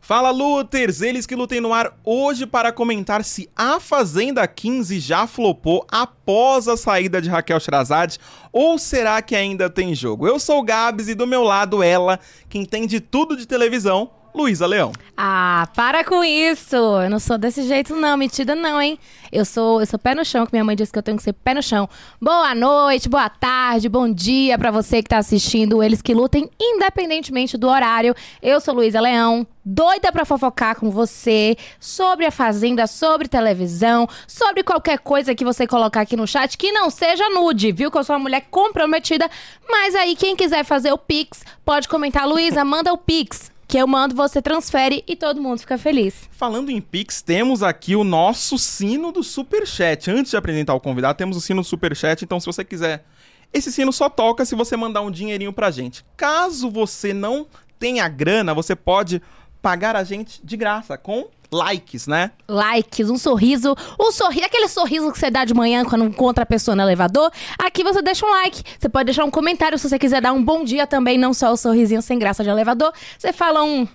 Fala Luters, eles que lutem no ar hoje para comentar se a Fazenda 15 já flopou após a saída de Raquel Sherazade ou será que ainda tem jogo? Eu sou o Gabs e do meu lado ela, que entende tudo de televisão, Luísa Leão. Ah, para com isso! Eu não sou desse jeito, não, metida não, hein? Eu sou, eu sou pé no chão, que minha mãe disse que eu tenho que ser pé no chão. Boa noite, boa tarde, bom dia para você que tá assistindo Eles que Lutem, independentemente do horário. Eu sou Luísa Leão, doida pra fofocar com você sobre a Fazenda, sobre televisão, sobre qualquer coisa que você colocar aqui no chat que não seja nude, viu? Que eu sou uma mulher comprometida. Mas aí, quem quiser fazer o Pix, pode comentar. Luísa, manda o Pix que eu mando, você transfere e todo mundo fica feliz. Falando em Pix, temos aqui o nosso sino do Superchat. Antes de apresentar o convidado, temos o sino do Superchat, então se você quiser... Esse sino só toca se você mandar um dinheirinho pra gente. Caso você não tenha grana, você pode pagar a gente de graça com likes, né? Likes, um sorriso, um sorriso, aquele sorriso que você dá de manhã quando encontra a pessoa no elevador. Aqui você deixa um like, você pode deixar um comentário se você quiser dar um bom dia também, não só o sorrisinho sem graça de elevador. Você fala um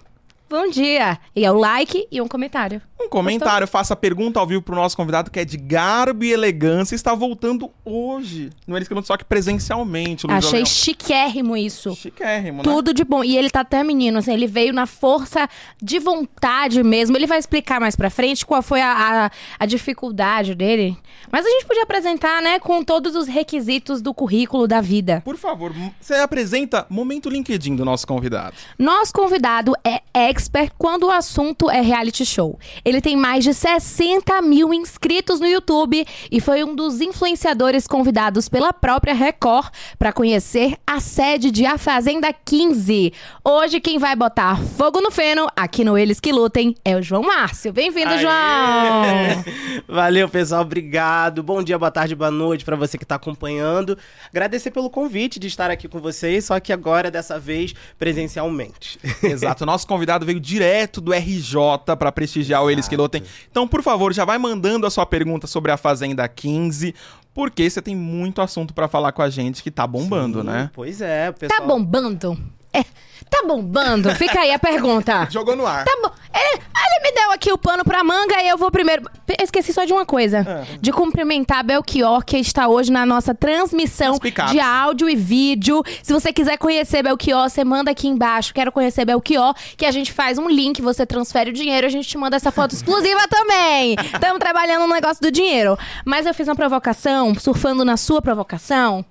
bom dia e é o like e um comentário. Um comentário, Gostou? faça pergunta ao vivo pro nosso convidado que é de garbo e elegância está voltando hoje. Não é isso que só que presencialmente. Luiz Achei Leão. chiquérrimo isso. Chiquérrimo, né? Tudo de bom. E ele tá até menino, assim, ele veio na força de vontade mesmo. Ele vai explicar mais pra frente qual foi a, a, a dificuldade dele. Mas a gente podia apresentar, né, com todos os requisitos do currículo da vida. Por favor, você apresenta momento LinkedIn do nosso convidado. Nosso convidado é expert quando o assunto é reality show. Ele tem mais de 60 mil inscritos no YouTube e foi um dos influenciadores convidados pela própria Record para conhecer a sede de A Fazenda 15. Hoje, quem vai botar fogo no feno aqui no Eles Que Lutem é o João Márcio. Bem-vindo, João! Valeu, pessoal. Obrigado. Bom dia, boa tarde, boa noite para você que está acompanhando. Agradecer pelo convite de estar aqui com vocês, só que agora, dessa vez, presencialmente. Exato. Nosso convidado veio direto do RJ para prestigiar o Eles que lutem. Então, por favor, já vai mandando a sua pergunta sobre a Fazenda 15, porque você tem muito assunto para falar com a gente que tá bombando, Sim, né? Pois é, pessoal. Tá bombando? É, tá bombando? Fica aí a pergunta. Jogou no ar. Tá bom. Ele, ele me deu aqui o pano pra manga e eu vou primeiro. Esqueci só de uma coisa: é. de cumprimentar a Belchior, que está hoje na nossa transmissão de áudio e vídeo. Se você quiser conhecer Belchior, você manda aqui embaixo. Quero conhecer Belchior, que a gente faz um link, você transfere o dinheiro, a gente te manda essa foto exclusiva também. Estamos trabalhando no negócio do dinheiro. Mas eu fiz uma provocação, surfando na sua provocação.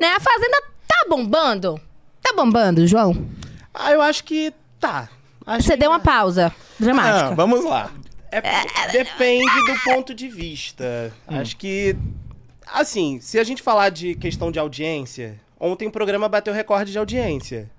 Né? A Fazenda tá bombando? Tá bombando, João? Ah, eu acho que tá. Acho Você que deu uma pausa dramática. Ah, vamos lá. É, depende do ponto de vista. Hum. Acho que. Assim, se a gente falar de questão de audiência, ontem o programa bateu recorde de audiência.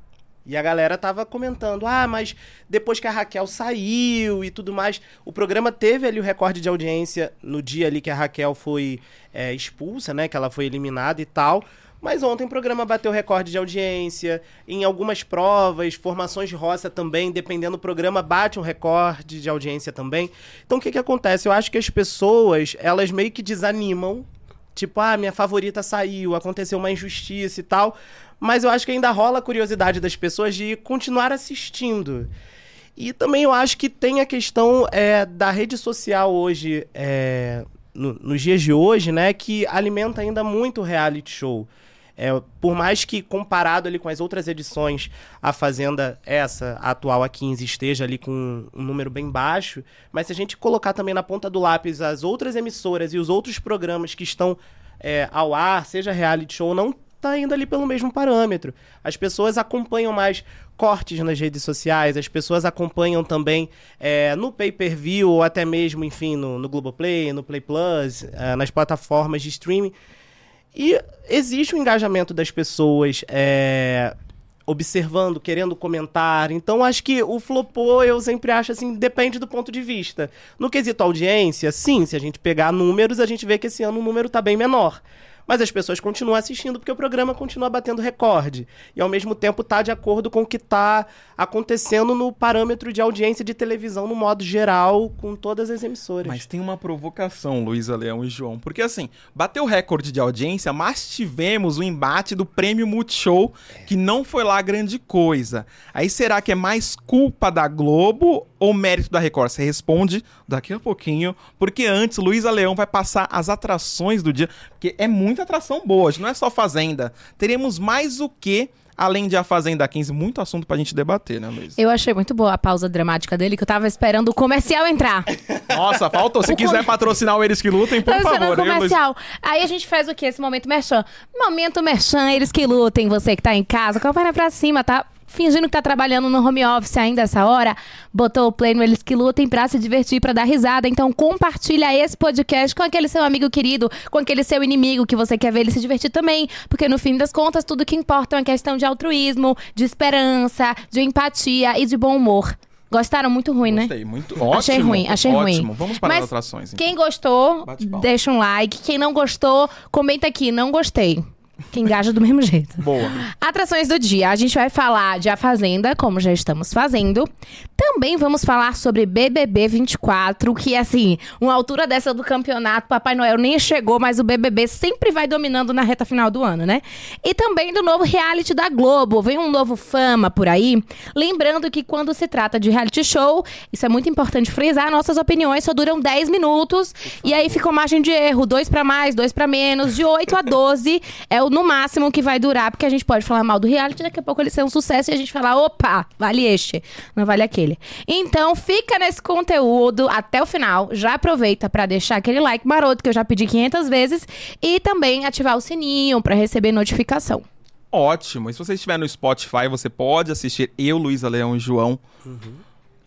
E a galera tava comentando: ah, mas depois que a Raquel saiu e tudo mais, o programa teve ali o recorde de audiência no dia ali que a Raquel foi é, expulsa, né? Que ela foi eliminada e tal. Mas ontem o programa bateu recorde de audiência. Em algumas provas, formações de roça também, dependendo do programa, bate um recorde de audiência também. Então o que, que acontece? Eu acho que as pessoas, elas meio que desanimam. Tipo, ah, minha favorita saiu, aconteceu uma injustiça e tal. Mas eu acho que ainda rola a curiosidade das pessoas de continuar assistindo. E também eu acho que tem a questão é, da rede social hoje, é, no, nos dias de hoje, né, que alimenta ainda muito o reality show. É, por mais que comparado ali com as outras edições, a Fazenda, essa, atual, a 15, esteja ali com um número bem baixo, mas se a gente colocar também na ponta do lápis as outras emissoras e os outros programas que estão é, ao ar, seja reality show, não tá indo ali pelo mesmo parâmetro. As pessoas acompanham mais cortes nas redes sociais, as pessoas acompanham também é, no pay-per-view ou até mesmo, enfim, no, no Globoplay, no Play Plus, é, nas plataformas de streaming. E existe o um engajamento das pessoas é, observando, querendo comentar. Então, acho que o flopou, eu sempre acho assim, depende do ponto de vista. No quesito audiência, sim, se a gente pegar números, a gente vê que esse ano o número está bem menor mas as pessoas continuam assistindo porque o programa continua batendo recorde. E ao mesmo tempo está de acordo com o que está acontecendo no parâmetro de audiência de televisão no modo geral, com todas as emissoras. Mas tem uma provocação, Luísa Leão e João, porque assim, bateu recorde de audiência, mas tivemos o embate do prêmio Multishow, que não foi lá grande coisa. Aí será que é mais culpa da Globo ou mérito da Record? Você responde daqui a pouquinho, porque antes Luísa Leão vai passar as atrações do dia, porque é muita atração boa, hoje não é só Fazenda. Teremos mais o que além de A Fazenda 15, muito assunto pra gente debater, né, Luiz? Eu achei muito boa a pausa dramática dele, que eu tava esperando o comercial entrar. Nossa, faltou. Se quiser patrocinar o Eles que Lutem, por Tava favor. o hein, comercial. Aí a gente faz o quê? Esse momento merchan. Momento merchan, eles que lutem, você que tá em casa, compara pra cima, tá? Fingindo que tá trabalhando no home office ainda essa hora, botou o play no Eles que Lutem pra se divertir, pra dar risada. Então compartilha esse podcast com aquele seu amigo querido, com aquele seu inimigo que você quer ver ele se divertir também. Porque no fim das contas, tudo que importa é uma questão de altruísmo, de esperança, de empatia e de bom humor. Gostaram? Muito ruim, né? Gostei, muito ótimo. Achei ruim, achei ótimo. ruim. Vamos para Mas as atrações. então. Quem gostou, deixa um like. Quem não gostou, comenta aqui, não gostei. Que engaja do mesmo jeito. Boa. Atrações do dia. A gente vai falar de A Fazenda, como já estamos fazendo. Também vamos falar sobre BBB 24, que assim, uma altura dessa do campeonato, Papai Noel nem chegou, mas o BBB sempre vai dominando na reta final do ano, né? E também do novo reality da Globo. Vem um novo Fama por aí. Lembrando que quando se trata de reality show, isso é muito importante frisar, nossas opiniões só duram 10 minutos. E aí fica uma margem de erro, dois pra mais, dois pra menos, de 8 a 12 é o no máximo que vai durar, porque a gente pode falar mal do reality, daqui a pouco ele ser um sucesso e a gente falar, opa, vale este, não vale aquele. Então fica nesse conteúdo até o final, já aproveita pra deixar aquele like maroto que eu já pedi 500 vezes e também ativar o sininho pra receber notificação. Ótimo. E se você estiver no Spotify, você pode assistir eu, Luísa Leão e João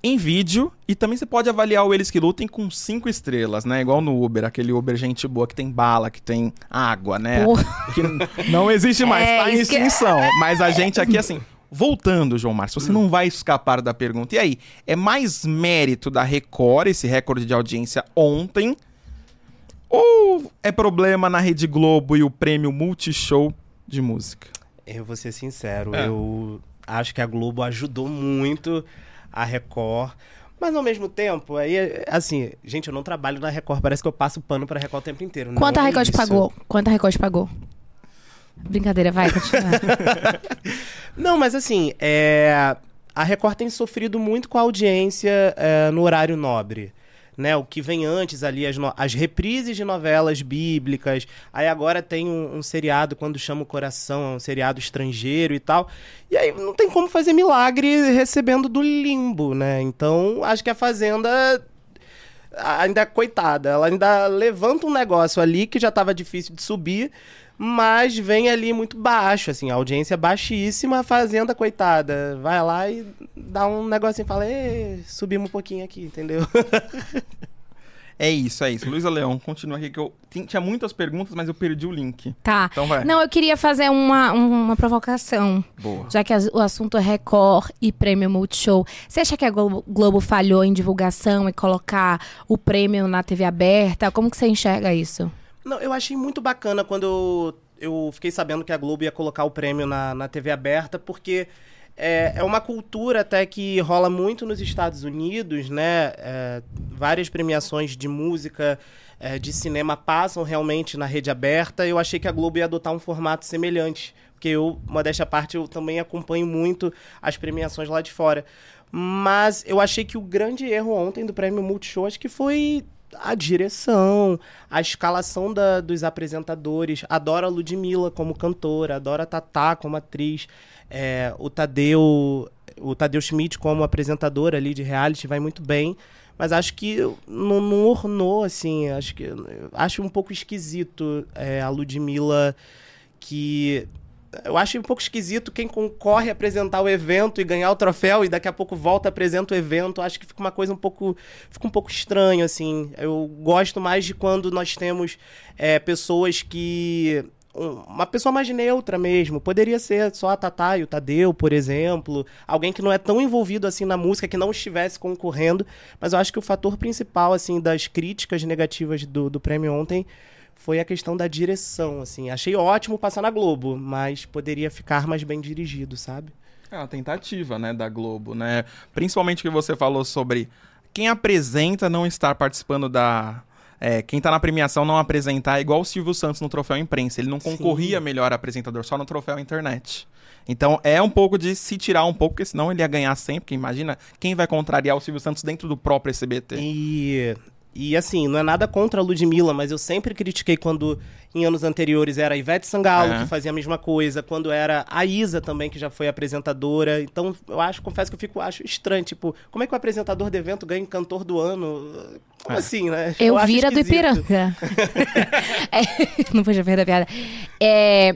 em vídeo. E também você pode avaliar o Eles que Lutem com cinco estrelas, né? Igual no Uber, aquele Uber gente boa que tem bala, que tem água, né? Porra. Que não existe mais, É, tá em isso que- extinção. Mas a gente aqui, assim. Voltando, João Márcio, você não vai escapar da pergunta. E aí, é mais mérito da Record, esse recorde de audiência ontem? Ou é problema na Rede Globo e o prêmio Multishow de música? Eu vou ser sincero, É. eu acho que a Globo ajudou muito a Record. Mas ao mesmo tempo, aí, assim, gente, eu não trabalho na Record, parece que eu passo pano pra Record o tempo inteiro. Quanto não a é Record isso. pagou? Quanto a Record pagou? Brincadeira, vai, continua. Não, mas assim, é, a Record tem sofrido muito com a audiência é, no horário nobre. Né, o que vem antes ali, as, as reprises de novelas bíblicas. Aí agora tem um, um seriado, quando chama o coração, é um seriado estrangeiro e tal. E aí não tem como fazer milagre recebendo do limbo, né? Então acho que a Fazenda ainda coitada, ela ainda levanta um negócio ali que já tava difícil de subir, mas vem ali muito baixo, assim, a audiência é baixíssima, a Fazenda, coitada, vai lá e dá um negocinho e fala, "Ê, subimos um pouquinho aqui, entendeu? É isso, é isso. Luísa Leão, continua aqui que eu tin- tinha muitas perguntas, mas eu perdi o link. Tá. Então vai. Não, eu queria fazer uma, uma provocação. Boa. Já que o assunto é Record e prêmio Multishow. Você acha que a Globo, Globo falhou em divulgação e colocar o prêmio na TV aberta? Como que você enxerga isso? Não, eu achei muito bacana quando eu, fiquei sabendo que a Globo ia colocar o prêmio na, na TV aberta, porque é, é uma cultura até que rola muito nos Estados Unidos, né? É, várias premiações de música, é, de cinema passam realmente na rede aberta. Eu achei que a Globo ia adotar um formato semelhante. Porque eu, modéstia à parte, eu também acompanho muito as premiações lá de fora. Mas eu achei que o grande erro ontem do prêmio Multishow acho que foi a direção, a escalação da- dos apresentadores. Adoro a Ludmilla como cantora, adoro a Tatá como atriz, é, o Tadeu, o Tadeu Schmidt como apresentador ali de reality vai muito bem. Mas acho que não, não ornou, assim. Acho que acho um pouco esquisito é, a Ludmilla que eu acho um pouco esquisito quem concorre a apresentar o evento e ganhar o troféu e daqui a pouco volta apresenta o evento. Acho que fica uma coisa um pouco. Fica um pouco estranho, assim. Eu gosto mais de quando nós temos é, pessoas que. um- Uma pessoa mais neutra mesmo. Poderia ser só a Tatá e o Tadeu, por exemplo. Alguém que não é tão envolvido assim na música, que não estivesse concorrendo. Mas eu acho que o fator principal, assim, das críticas negativas do, do prêmio ontem foi a questão da direção, assim. Achei ótimo passar na Globo, mas poderia ficar mais bem dirigido, sabe? É uma tentativa, né, da Globo, né? Principalmente o que você falou sobre quem apresenta não estar participando da é, quem tá na premiação não apresentar é igual o Silvio Santos no troféu imprensa. Ele não concorria melhor apresentador só no troféu internet. Então é um pouco de se tirar um pouco, porque senão ele ia ganhar sempre. Porque imagina quem vai contrariar o Silvio Santos dentro do próprio SBT. E, e assim, não é nada contra a Ludmilla, mas eu sempre critiquei quando em anos anteriores era a Ivete Sangalo É. que fazia a mesma coisa, quando era a Isa também, que já foi apresentadora. Então, eu acho, confesso que eu fico acho estranho, tipo, como é que o apresentador do evento ganha cantor do ano? Como É. assim, né? Eu, acho vira do. Ipiranga. É, não podia perder a piada. É,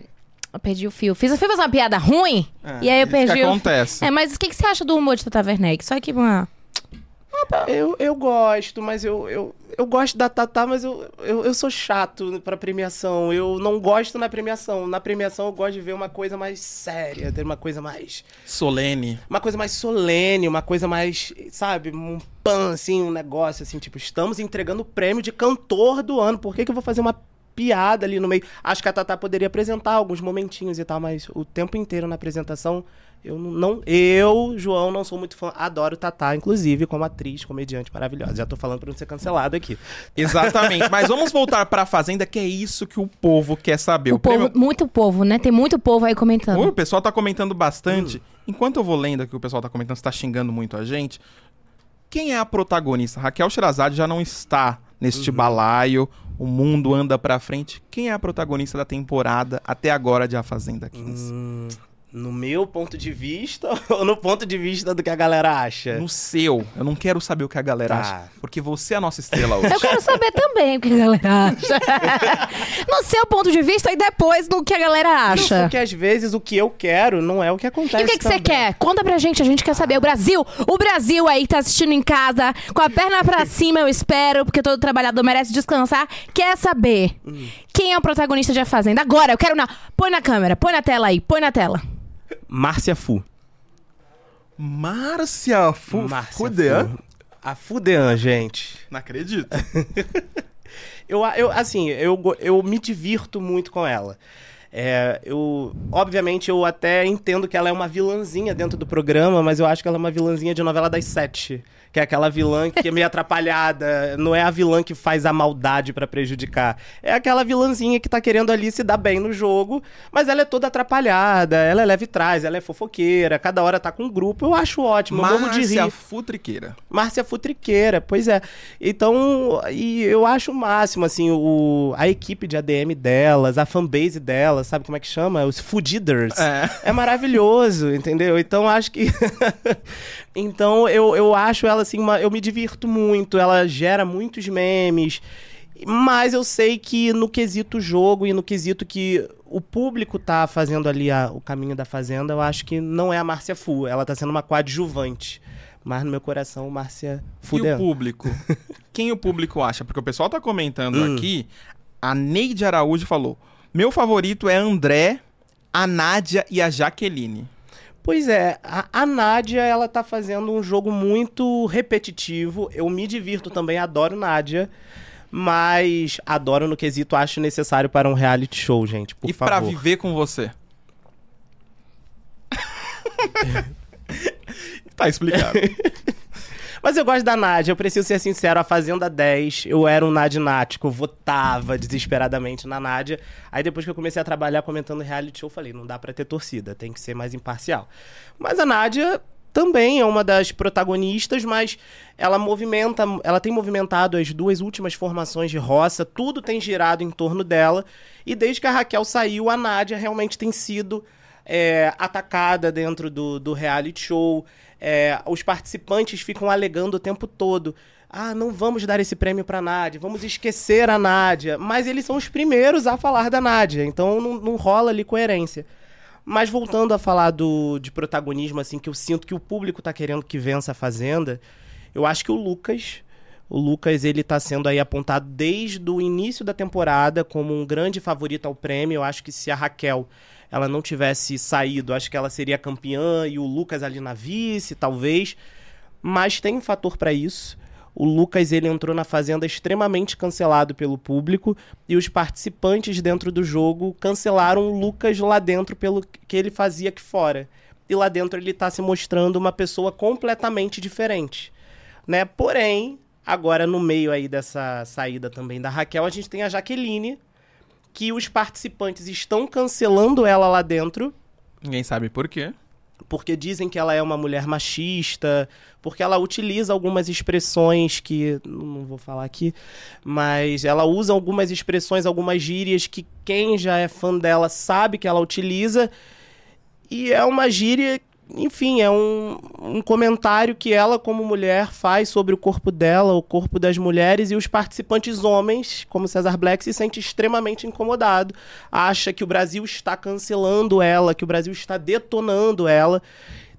eu perdi o fio. Fiz, eu fui fazer uma piada ruim É, e aí eu isso que perdi o acontece. É, mas o que, que você acha do humor de Tata Werneck? Só que uma... Eu, eu gosto, mas eu, eu, eu gosto da Tatá, mas eu, eu, eu sou chato pra premiação. Eu não gosto na premiação. Na premiação eu gosto de ver uma coisa mais séria, ter uma coisa mais. Solene. Uma coisa mais solene, uma coisa mais, sabe, um pan, assim, um negócio assim, tipo, estamos entregando o prêmio de cantor do ano. Por que, que eu vou fazer uma piada ali no meio? Acho que a Tatá poderia apresentar alguns momentinhos e tal, mas o tempo inteiro na apresentação, eu não. Eu, João, não sou muito fã. Adoro Tatá, inclusive, como atriz, comediante maravilhosa. Já tô falando pra não ser cancelado aqui. Exatamente. Mas vamos voltar pra Fazenda, que é isso que o povo quer saber. O povo, prêmio- muito povo, né? Tem muito povo aí comentando. O pessoal tá comentando Hum. bastante. Enquanto eu vou lendo aqui, o pessoal tá comentando, você tá xingando muito a gente. Quem é a protagonista? Raquel Sherazade já não está neste Uhum. balaio. O mundo anda pra frente. Quem é a protagonista da temporada até agora de A Fazenda 15? Hum, no meu ponto de vista ou no ponto de vista do que a galera acha? No seu. Eu não quero saber o que a galera Tá. acha. Porque você é a nossa estrela hoje. Eu quero saber também o que a galera acha. no seu ponto de vista e depois do que a galera acha. Porque às vezes o que eu quero não é o que acontece. E o que, que você quer? Conta pra gente, a gente quer saber. O Brasil, o Brasil aí que tá assistindo em casa, com a perna pra cima, eu espero, porque todo trabalhador merece descansar, quer saber quem é o protagonista de A Fazenda. Agora, eu quero na. Põe na câmera, põe na tela aí, põe na tela. Márcia Fu. Márcia Fu Márcia Fudean? Fu. A Fudean, gente. Não acredito. Eu, eu assim, eu, eu me divirto muito com ela. É, eu, obviamente, eu até entendo que ela é uma vilãzinha dentro do programa, mas eu acho que ela é uma vilãzinha de novela das sete. Que é aquela vilã que é meio atrapalhada. Não é a vilã que faz a maldade pra prejudicar. É aquela vilãzinha que tá querendo ali se dar bem no jogo, mas ela é toda atrapalhada, ela é leve trás, ela é fofoqueira, cada hora tá com um grupo. Eu acho ótimo, eu morro de rir. Márcia Futriqueira. Márcia Futriqueira, pois é. Então, e eu acho o máximo, assim, o, a equipe de ADM delas, a fanbase delas, sabe como é que chama? Os Foodiders. É. É maravilhoso, entendeu? Então, acho que... então, eu, eu acho ela, assim, uma- eu me divirto muito, ela gera muitos memes, mas eu sei que no quesito jogo e no quesito que o público tá fazendo ali a- o caminho da Fazenda, eu acho que não é a Márcia Fu, ela tá sendo uma coadjuvante. Mas no meu coração, Márcia E o público? Quem o público acha? Porque o pessoal tá comentando Hum. aqui. A Neide Araújo falou: Meu favorito é André, a Nádia e a Jaqueline. Pois é, a, a Nádia, ela tá fazendo um jogo muito repetitivo. Eu me divirto também, adoro Nádia. Mas adoro no quesito, acho necessário para um reality show, gente, por e pra favor. viver com você? tá explicado. Mas eu gosto da Nádia, eu preciso ser sincero, a Fazenda 10, eu era um nadinático, eu votava desesperadamente na Nádia. Aí depois que eu comecei a trabalhar comentando reality show, eu falei, não dá pra ter torcida, tem que ser mais imparcial. Mas a Nádia também é uma das protagonistas, mas ela movimenta, ela tem movimentado as duas últimas formações de roça, tudo tem girado em torno dela. E desde que a Raquel saiu, a Nádia realmente tem sido é, atacada dentro do, do reality show. É, os participantes ficam alegando o tempo todo. Ah, não vamos dar esse prêmio pra Nádia, vamos esquecer a Nádia. Mas eles são os primeiros a falar da Nádia, então não, não rola ali coerência. Mas voltando a falar do, de protagonismo, assim, que eu sinto que o público tá querendo que vença a Fazenda, eu acho que o Lucas. O Lucas, ele tá sendo aí apontado desde o início da temporada como um grande favorito ao prêmio. Eu acho que se a Raquel ela não tivesse saído, acho que ela seria campeã e o Lucas ali na vice, talvez. Mas tem um fator pra isso. O Lucas ele entrou na fazenda extremamente cancelado pelo público e os participantes dentro do jogo cancelaram o Lucas lá dentro pelo que ele fazia aqui fora. E lá dentro ele tá se mostrando uma pessoa completamente diferente, né? Porém, Agora, no meio aí dessa saída também da Raquel, a gente tem a Jaqueline, que os participantes estão cancelando ela lá dentro, Ninguém sabe por quê. porque dizem que ela é uma mulher machista, porque ela utiliza algumas expressões que não vou falar aqui, mas ela usa algumas expressões, algumas gírias que quem já é fã dela sabe que ela utiliza. E é uma gíria, enfim, é um, um comentário que ela, como mulher, faz sobre o corpo dela, o corpo das mulheres, e os participantes homens, como Cesar Black, se sente extremamente incomodado. Acha que o Brasil está cancelando ela, que o Brasil está detonando ela.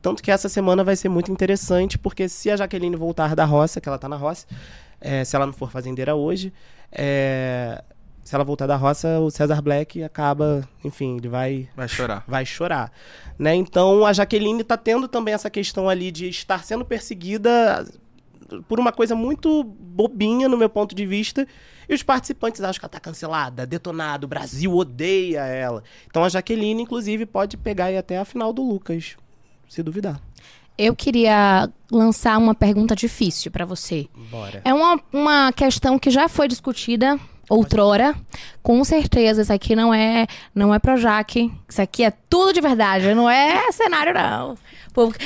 Tanto que essa semana vai ser muito interessante, porque se a Jaqueline voltar da roça, que ela tá na roça, é, se ela não for fazendeira hoje, é, se ela voltar da roça, o Cesar Black acaba, enfim, ele vai Vai chorar. vai chorar, né? Então a Jaqueline tá tendo também essa questão ali de estar sendo perseguida por uma coisa muito bobinha no meu ponto de vista. E os participantes acham que ela tá cancelada, detonada, o Brasil odeia ela. Então a Jaqueline, inclusive, pode pegar e até a final do Lucas, se duvidar. Eu queria lançar uma pergunta difícil pra você. Bora. É uma, uma questão que já foi discutida outrora. Com certeza, isso aqui não é não é Projac. Isso aqui é tudo de verdade, não é cenário, não.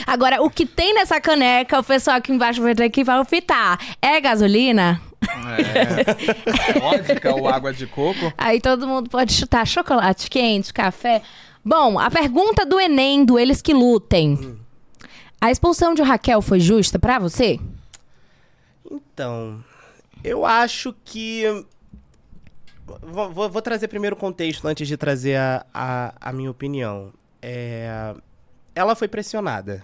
Agora, o que tem nessa caneca, o pessoal aqui embaixo vai ter que palpitar. É gasolina? É. Vodka ou água de coco? Aí todo mundo pode chutar chocolate quente, café. Bom, a pergunta do Enem, do Eles Que Lutem. A expulsão de Raquel foi justa pra você? Então, eu acho que. Vou, vou- trazer primeiro o contexto antes de trazer a, a, a minha opinião. É, Ela foi pressionada.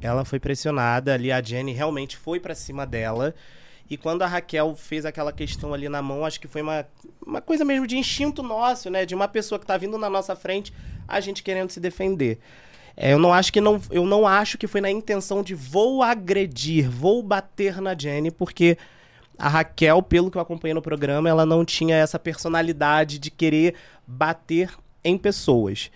Ela foi pressionada ali, a Jenny realmente foi pra cima dela. E quando a Raquel fez aquela questão ali na mão, acho que foi uma, uma coisa mesmo de instinto nosso, né? De uma pessoa que tá vindo na nossa frente, a gente querendo se defender. É, eu não acho que não, eu não acho que foi na intenção de vou agredir, vou bater na Jenny, porque a Raquel, pelo que eu acompanhei no programa, ela não tinha essa personalidade de querer bater em pessoas.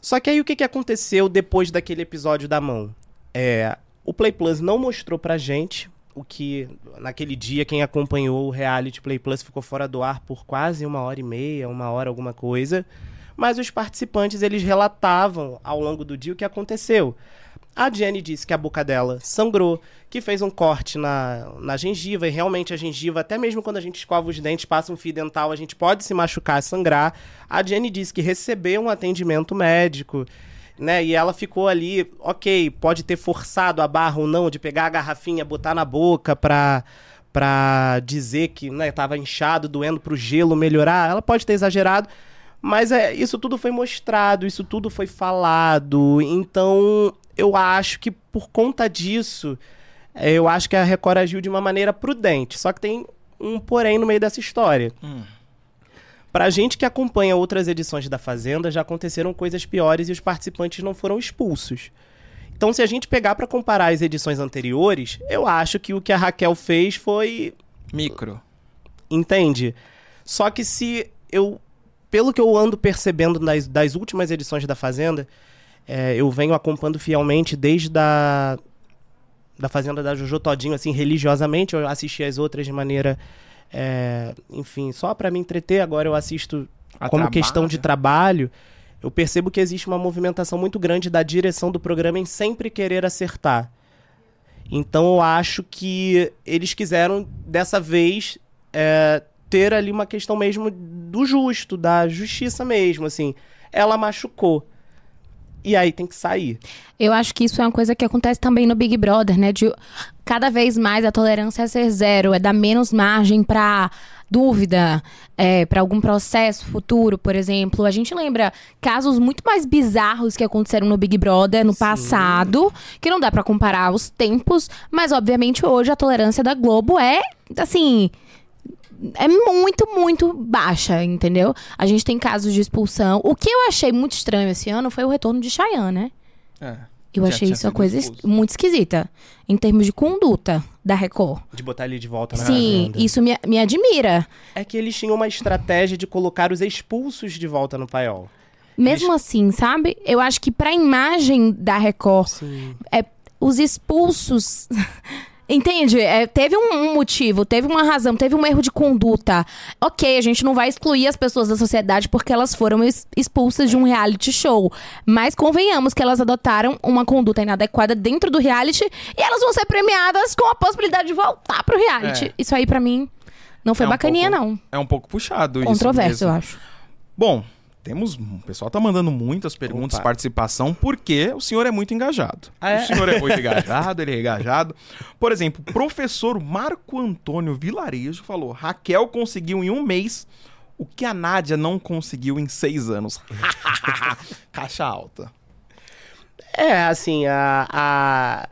Só que aí o que, que aconteceu depois daquele episódio da mão? É, o Play Plus não mostrou pra gente o que naquele dia quem acompanhou o reality Play Plus ficou fora do ar por quase uma hora e meia, uma hora alguma coisa. Mas os participantes eles relatavam ao longo do dia o que aconteceu. A Jenny disse que a boca dela sangrou, que fez um corte na, na gengiva, e realmente a gengiva, até mesmo quando a gente escova os dentes, passa um fio dental, a gente pode se machucar, sangrar. A Jenny disse que recebeu um atendimento médico, né? E ela ficou ali, ok, pode ter forçado a barra ou não, de pegar a garrafinha, botar na boca pra, pra dizer que né, tava inchado, doendo pro gelo melhorar. Ela pode ter exagerado, mas é, isso tudo foi mostrado, isso tudo foi falado. Então, eu acho que por conta disso, é, eu acho que a Record agiu de uma maneira prudente. Só que tem um porém no meio dessa história. Hum. Pra gente que acompanha outras edições da Fazenda, já aconteceram coisas piores e os participantes não foram expulsos. Então, se a gente pegar pra comparar as edições anteriores, eu acho que o que a Raquel fez foi Micro. Entende? Só que se eu. Pelo que eu ando percebendo das, das últimas edições da Fazenda, é, eu venho acompanhando fielmente desde a. Da Fazenda da Jojo Todinho, assim, religiosamente. Eu assisti as outras de maneira. é, enfim, só pra me entreter. Agora eu assisto A como trabalho. questão de trabalho. Eu percebo que existe uma movimentação muito grande da direção do programa em sempre querer acertar. Então eu acho que eles quiseram, dessa vez, é, ter ali uma questão mesmo do justo, da justiça mesmo, assim. Ela machucou. E aí tem que sair. Eu acho que isso é uma coisa que acontece também no Big Brother, né? De cada vez mais a tolerância é ser zero, é dar menos margem pra dúvida, é, para algum processo futuro, por exemplo. A gente lembra casos muito mais bizarros que aconteceram no Big Brother no passado, que não dá pra comparar os tempos, mas obviamente hoje a tolerância da Globo é, assim, é muito, muito baixa, entendeu? A gente tem casos de expulsão. O que eu achei muito estranho esse ano foi o retorno de Chayanne, né? É. Eu achei isso uma coisa es- muito esquisita. Em termos de conduta da Record. De botar ele de volta na Sim, Fazenda. isso me, me admira. É que eles tinham uma estratégia de colocar os expulsos de volta no paiol. Mesmo assim, sabe? Eu acho que pra imagem da Record, Sim. é, os expulsos Entende? É, teve um, um motivo, teve uma razão, teve um erro de conduta. Ok, a gente não vai excluir as pessoas da sociedade porque elas foram es- expulsas de um reality show. Mas convenhamos que elas adotaram uma conduta inadequada dentro do reality e elas vão ser premiadas com a possibilidade de voltar pro reality. É. Isso aí, pra mim, não foi É um bacaninha, pouco- não. É um pouco puxado isso. Controverso, eu acho. Bom, temos. O pessoal tá mandando muitas perguntas, Opa. participação, porque o senhor é muito engajado. Ah, é? O senhor é muito engajado, ele é engajado. Por exemplo, o professor Marco Antônio Vilarejo falou: Raquel conseguiu em um mês o que a Nádia não conseguiu em seis anos. Caixa alta. É, assim, a, a,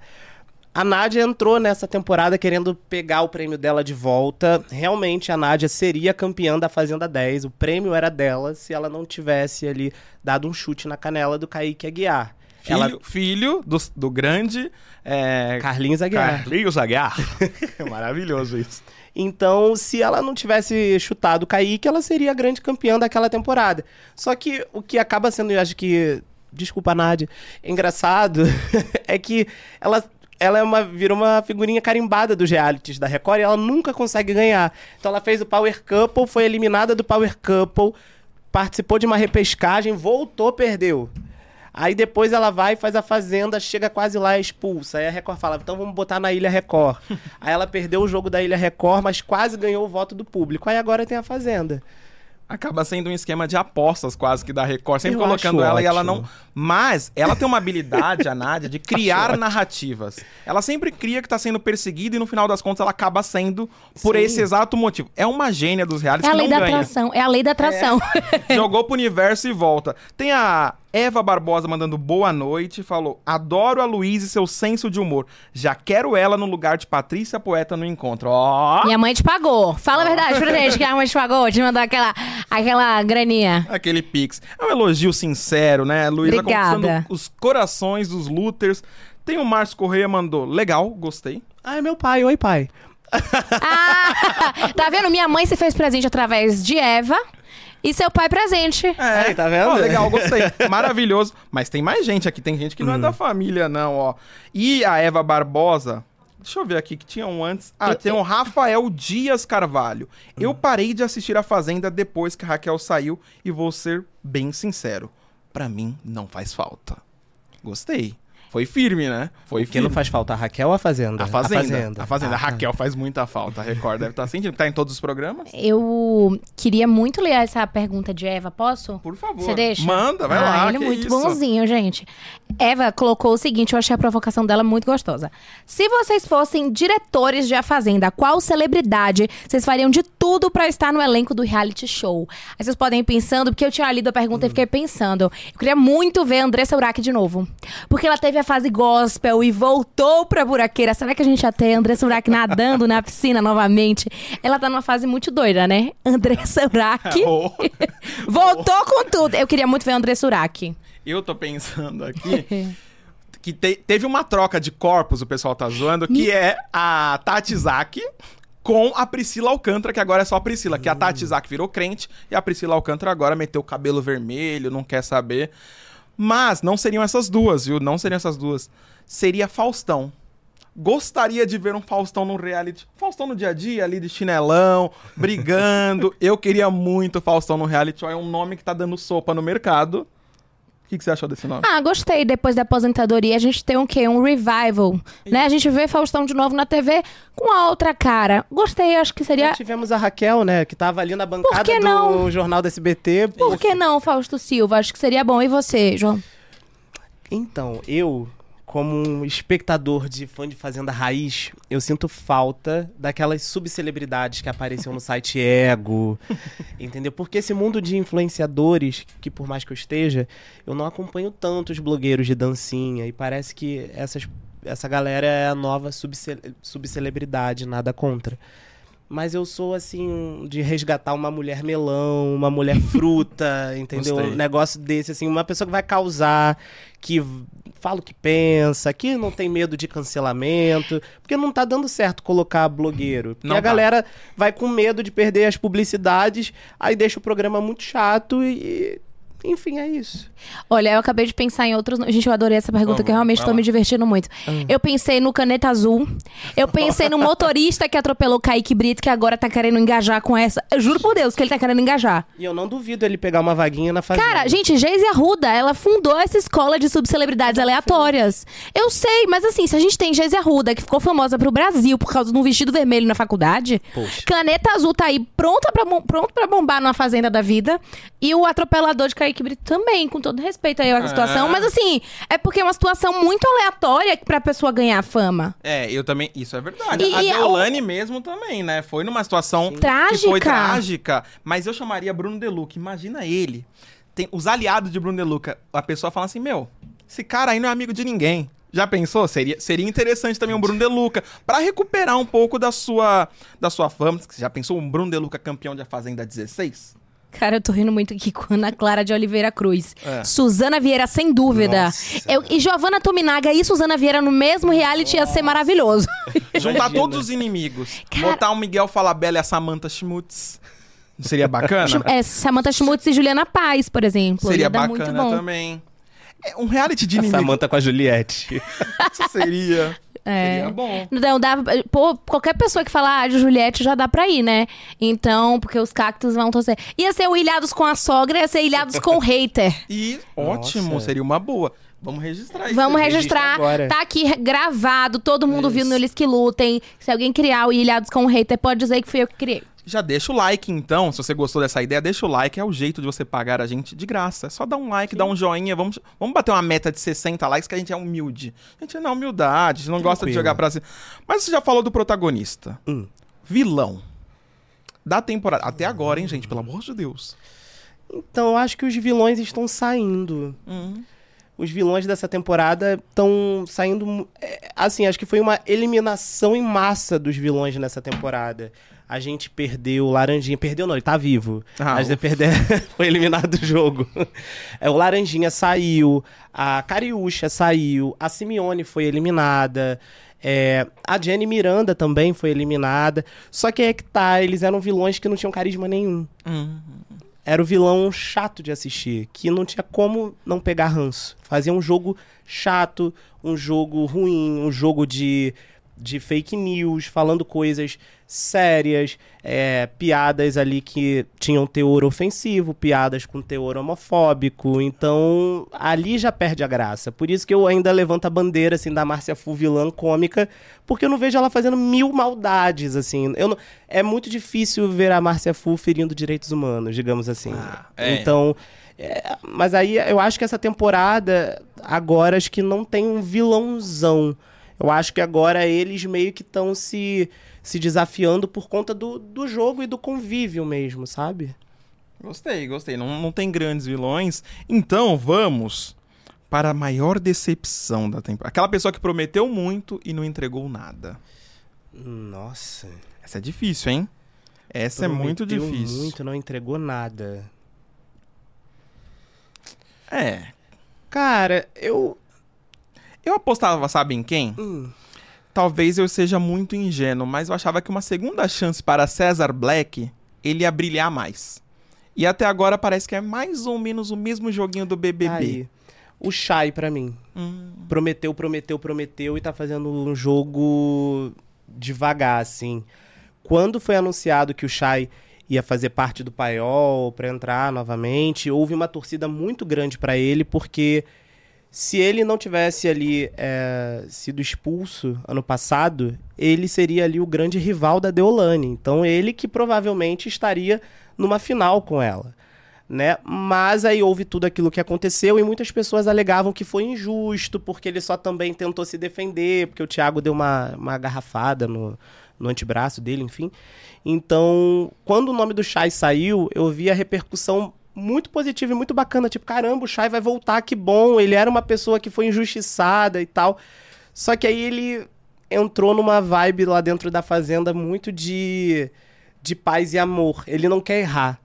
a Nádia entrou nessa temporada querendo pegar o prêmio dela de volta. Realmente, a Nádia seria campeã da Fazenda 10. O prêmio era dela se ela não tivesse ali dado um chute na canela do Kaique Aguiar. Filho, Ela... filho do, do grande. É, Carlinhos Aguiar. Carlinhos Aguiar. Maravilhoso isso. Então, se ela não tivesse chutado o Kaique, ela seria a grande campeã daquela temporada. Só que o que acaba sendo, eu acho que. Desculpa, Nádia. Engraçado é que ela. Ela é uma, vira uma figurinha carimbada dos realities da Record e ela nunca consegue ganhar. Então ela fez o Power Couple, foi eliminada do Power Couple, participou de uma repescagem, voltou, perdeu. Aí depois ela vai, faz a fazenda, chega quase lá e é expulsa. Aí a Record fala, então vamos botar na Ilha Record. Aí ela perdeu o jogo da Ilha Record, mas quase ganhou o voto do público. Aí agora tem a fazenda. Acaba sendo um esquema de apostas quase que da Record, sempre Eu colocando ela e ela ótimo. não. Mas ela tem uma habilidade, a Nádia, de criar ótimo. narrativas. Ela sempre cria que tá sendo perseguida e no final das contas ela acaba sendo por Sim. esse exato motivo. É uma gênia dos realities É a que lei não da ganha. atração. É a lei da atração. Jogou pro universo e volta. Tem a Eva Barbosa mandando boa noite, falou: Adoro a Luísa e seu senso de humor. Já quero ela no lugar de Patrícia Poeta no encontro. Ó! Minha mãe te pagou. Fala a verdade pra gente que a mãe te pagou. Te mandou aquela, aquela graninha. Aquele pix. É um elogio sincero, né? Luísa Obrigada. conquistando os corações dos looters. Tem o Márcio Correia mandou. Legal, gostei. Ah, é meu pai. Oi, pai. Ah, tá vendo? Minha mãe se fez presente através de Eva e seu pai presente. É, Aí, tá vendo? Ó, legal, gostei. Maravilhoso. Mas tem mais gente aqui. Tem gente que Hum. não é da família, não, ó. E a Eva Barbosa. Deixa eu ver aqui que tinha um antes. Ah, tem o Rafael Dias Carvalho. Hum. Eu parei de assistir a Fazenda depois que a Raquel saiu e vou ser bem sincero. Pra mim, não faz falta. Gostei. Foi firme, né? Foi Porque não firme. faz falta a Raquel ou a Fazenda? A Fazenda. A Fazenda. Fazenda. A Ah, tá. Raquel faz muita falta. A Record deve estar sentindo. Tá em todos os programas? Eu queria muito ler essa pergunta de Eva, posso? Por favor. Você deixa? Manda, vai ah, lá. Ele é que muito isso. bonzinho, gente. Eva colocou o seguinte, eu achei a provocação dela muito gostosa. Se vocês fossem diretores de A Fazenda, qual celebridade vocês fariam de tudo pra estar no elenco do reality show? Aí vocês podem ir pensando, porque eu tinha lido a pergunta e fiquei pensando. Eu queria muito ver a Andressa Urach de novo. Porque ela teve a fase gospel e voltou pra buraqueira. Será que a gente ter a Andressa Urach nadando na piscina novamente? Ela tá numa fase muito doida, né? Andressa Urach Oh. voltou com tudo. Eu queria muito ver a Andressa Urach. Eu tô pensando aqui que te- teve uma troca de corpos, o pessoal tá zoando, que é a Tati Zaki com a Priscila Alcântara, que agora é só a Priscila, que a Tati Zaki virou crente e a Priscila Alcântara agora meteu o cabelo vermelho, não quer saber. Mas não seriam essas duas, viu? Não seriam essas duas. Seria Faustão. Gostaria de ver um Faustão no reality. Faustão no dia a dia, ali de chinelão, brigando. Eu queria muito Faustão no reality. É um nome que tá dando sopa no mercado. O que, que você achou desse nome? Ah, gostei. Depois da aposentadoria, a gente tem o quê? Um revival. Né? A gente vê Faustão de novo na TV com a outra cara. Gostei, acho que seria. Já tivemos a Raquel, né? Que tava ali na bancada que do? Jornal do SBT. Por que não, Fausto Silva? Acho que seria bom. E você, João? Então, eu, como um espectador de fã de Fazenda Raiz, eu sinto falta daquelas subcelebridades que apareciam no site Ego, entendeu? Porque esse mundo de influenciadores, que por mais que eu esteja, eu não acompanho tantos blogueiros de dancinha e parece que essas, essa galera é a nova subce- subcelebridade, nada contra. Mas eu sou, assim, de resgatar uma mulher melão, uma mulher fruta, entendeu? Gostei. Um negócio desse, assim, uma pessoa que vai causar, que fala o que pensa, que não tem medo de cancelamento. Porque não tá dando certo colocar blogueiro. Porque Não a tá. galera vai com medo de perder as publicidades, aí deixa o programa muito chato e. enfim, é isso. Olha, eu acabei de pensar em outros. Gente, eu adorei essa pergunta, Vamos, que eu realmente lá. me divertindo muito. Eu pensei no Caneta Azul. Eu pensei no motorista que atropelou Kaique Brito, que agora tá querendo engajar com essa. Eu juro por Deus que ele tá querendo engajar. E eu não duvido ele pegar uma vaguinha na fazenda. Cara, gente, Geise Arruda, ela fundou essa escola de subcelebridades aleatórias. Eu sei, mas assim, se a gente tem Geise Arruda, que ficou famosa pro Brasil por causa de um vestido vermelho na faculdade, Poxa. Caneta Azul tá aí pronta pra, pronto pra bombar numa fazenda da vida, e o atropelador de Kaique Brito também, com todo respeito aí à situação. Mas assim, é porque é uma situação muito aleatória pra pessoa ganhar fama. É, eu também. Isso é verdade. E- a e Deolane mesmo também, né? Foi numa situação Trágica. que foi trágica. Mas eu chamaria Bruno Deluca. Imagina ele. Tem os aliados de Bruno Deluca. A pessoa fala assim: Meu, esse cara aí não é amigo de ninguém. Já pensou? Seria, seria interessante também um Bruno Deluca. Pra recuperar um pouco da sua, da sua fama. Você já pensou um Bruno Deluca campeão de A Fazenda 16? Cara, eu tô rindo muito aqui com Ana Clara de Oliveira Cruz. É. Suzana Vieira, sem dúvida. Nossa. Eu- e Giovanna Tominaga e Suzana Vieira no mesmo reality ia ser maravilhoso. Juntar todos os inimigos. Cara- Botar o Miguel Falabella e a Samantha Schmutz. Não seria bacana? É, Samantha Schmutz e Juliana Paz, por exemplo. Seria bacana muito bom. também. É um reality de A inimigos. Samanta com a Juliette. Isso seria. É. Seria bom. Não, dá, pô, qualquer pessoa que falar ah, de Juliette já dá pra ir, né? Então, porque os cactos vão torcer. Ia ser o Ilhados com a sogra, ia ser Ilhados com o hater. E ótimo, Nossa. seria uma boa. Vamos registrar isso. Vamos registrar. agora. Tá aqui gravado, todo mundo viu no Eles que Lutem. Se alguém criar o Ilhados com o hater, pode dizer que fui eu que criei. Já deixa o like, então. Se você gostou dessa ideia, deixa o like. É o jeito de você pagar a gente de graça. É só dar um like, dar um joinha. Vamos, vamos bater uma meta de 60 likes, que a gente é humilde. A gente é na humildade, a gente não gosta de Tranquilo. jogar pra cima. Mas você já falou do protagonista. Hum. Vilão. Da temporada. Até agora, hein, gente? Pelo amor de Deus. Então, eu acho que os vilões estão saindo. Hum. Os vilões dessa temporada estão saindo. é, Assim, acho que foi uma eliminação em massa dos vilões nessa temporada. A gente perdeu o Laranjinha. Perdeu, não, ele tá vivo. Ah, a gente perdeu, foi eliminado do jogo. É, o Laranjinha saiu, a Cariúcha saiu, a Simeone foi eliminada. é, a Jenny Miranda também foi eliminada. Só que é que tá, eles eram vilões que não tinham carisma nenhum. Hum. Era o vilão chato de assistir, que não tinha como não pegar ranço. Fazia um jogo chato, um jogo ruim, um jogo de, de fake news, falando coisas sérias, é, piadas ali que tinham teor ofensivo, piadas com teor homofóbico. Então, ali já perde a graça. Por isso que eu ainda levanto a bandeira assim da Márcia Fu vilã cômica, porque eu não vejo ela fazendo mil maldades assim. Eu não- é muito difícil ver a Márcia Fu ferindo direitos humanos, digamos assim. Ah, é. Então, é, mas aí eu acho que essa temporada agora acho que não tem um vilãozão. Eu acho que agora eles meio que estão se se desafiando por conta do, do jogo e do convívio mesmo, sabe? Gostei, gostei. Não, não tem grandes vilões. Então vamos para a maior decepção da temporada. Aquela pessoa que prometeu muito e não entregou nada. Nossa. Essa é difícil, hein? Essa é muito Prometeu difícil. muito, não entregou nada. É. Cara, eu. Eu apostava, sabe em quem? hum, Talvez eu seja muito ingênuo, mas eu achava que uma segunda chance para César Black, ele ia brilhar mais. E até agora parece que é mais ou menos o mesmo joguinho do BBB. tá aí. O Shai, pra mim. Hum, prometeu, prometeu, prometeu e tá fazendo um jogo devagar, assim. Quando foi anunciado que o Shai ia fazer parte do paiol pra entrar novamente, houve uma torcida muito grande pra ele, porque se ele não tivesse ali é, sido expulso ano passado, ele seria ali o grande rival da Deolane. Então ele que provavelmente estaria numa final com ela né? Mas aí houve tudo aquilo que aconteceu e muitas pessoas alegavam que foi injusto, porque ele só também tentou se defender, porque o Thiago deu uma, uma garrafada no, no antebraço dele, enfim. Então, quando o nome do Shai saiu, eu vi a repercussão muito positiva e muito bacana. Tipo, caramba, o Shai vai voltar, que bom. Ele era uma pessoa que foi injustiçada e tal. Só que aí ele entrou numa vibe lá dentro da fazenda muito de, de paz e amor. Ele não quer errar.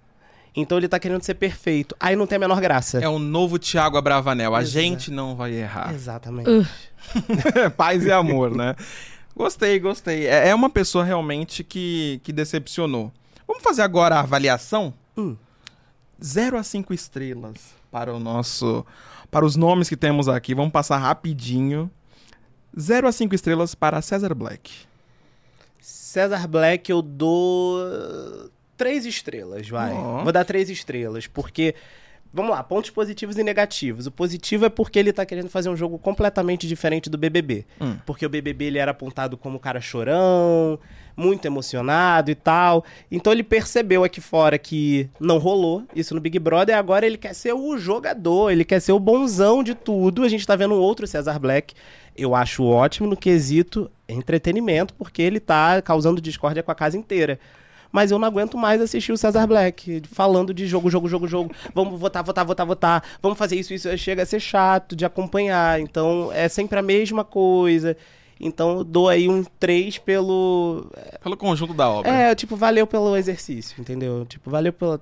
Então ele tá querendo ser perfeito. Aí não tem a menor graça. é o novo Thiago Abravanel. A Exato. gente não vai errar. Exatamente. Paz e amor, né? Gostei, gostei. É é uma pessoa realmente que, que decepcionou. Vamos fazer agora a avaliação? Hum. 0 a 5 estrelas. para o nosso. Para os nomes que temos aqui. Vamos passar rapidinho. 0 a 5 estrelas para César Black. César Black eu dou três estrelas, vai. Ó. Vou dar três estrelas, porque. Vamos lá, pontos positivos e negativos. O positivo é porque ele tá querendo fazer um jogo completamente diferente do BBB. Hum. Porque o BBB ele era apontado como cara chorão, muito emocionado e tal. Então ele percebeu aqui fora que não rolou isso no Big Brother e agora ele quer ser o jogador, ele quer ser o bonzão de tudo. A gente tá vendo outro César Black. Eu acho ótimo no quesito entretenimento, porque ele tá causando discórdia com a casa inteira. Mas eu não aguento mais assistir o César Black falando de jogo, jogo, jogo, jogo. Vamos votar, votar, votar, votar. Vamos fazer isso, isso. Chega a ser chato de acompanhar. Então é sempre a mesma coisa. Então eu dou aí um 3 pelo. Pelo conjunto da obra. É, tipo, valeu pelo exercício, entendeu? Tipo, valeu pela,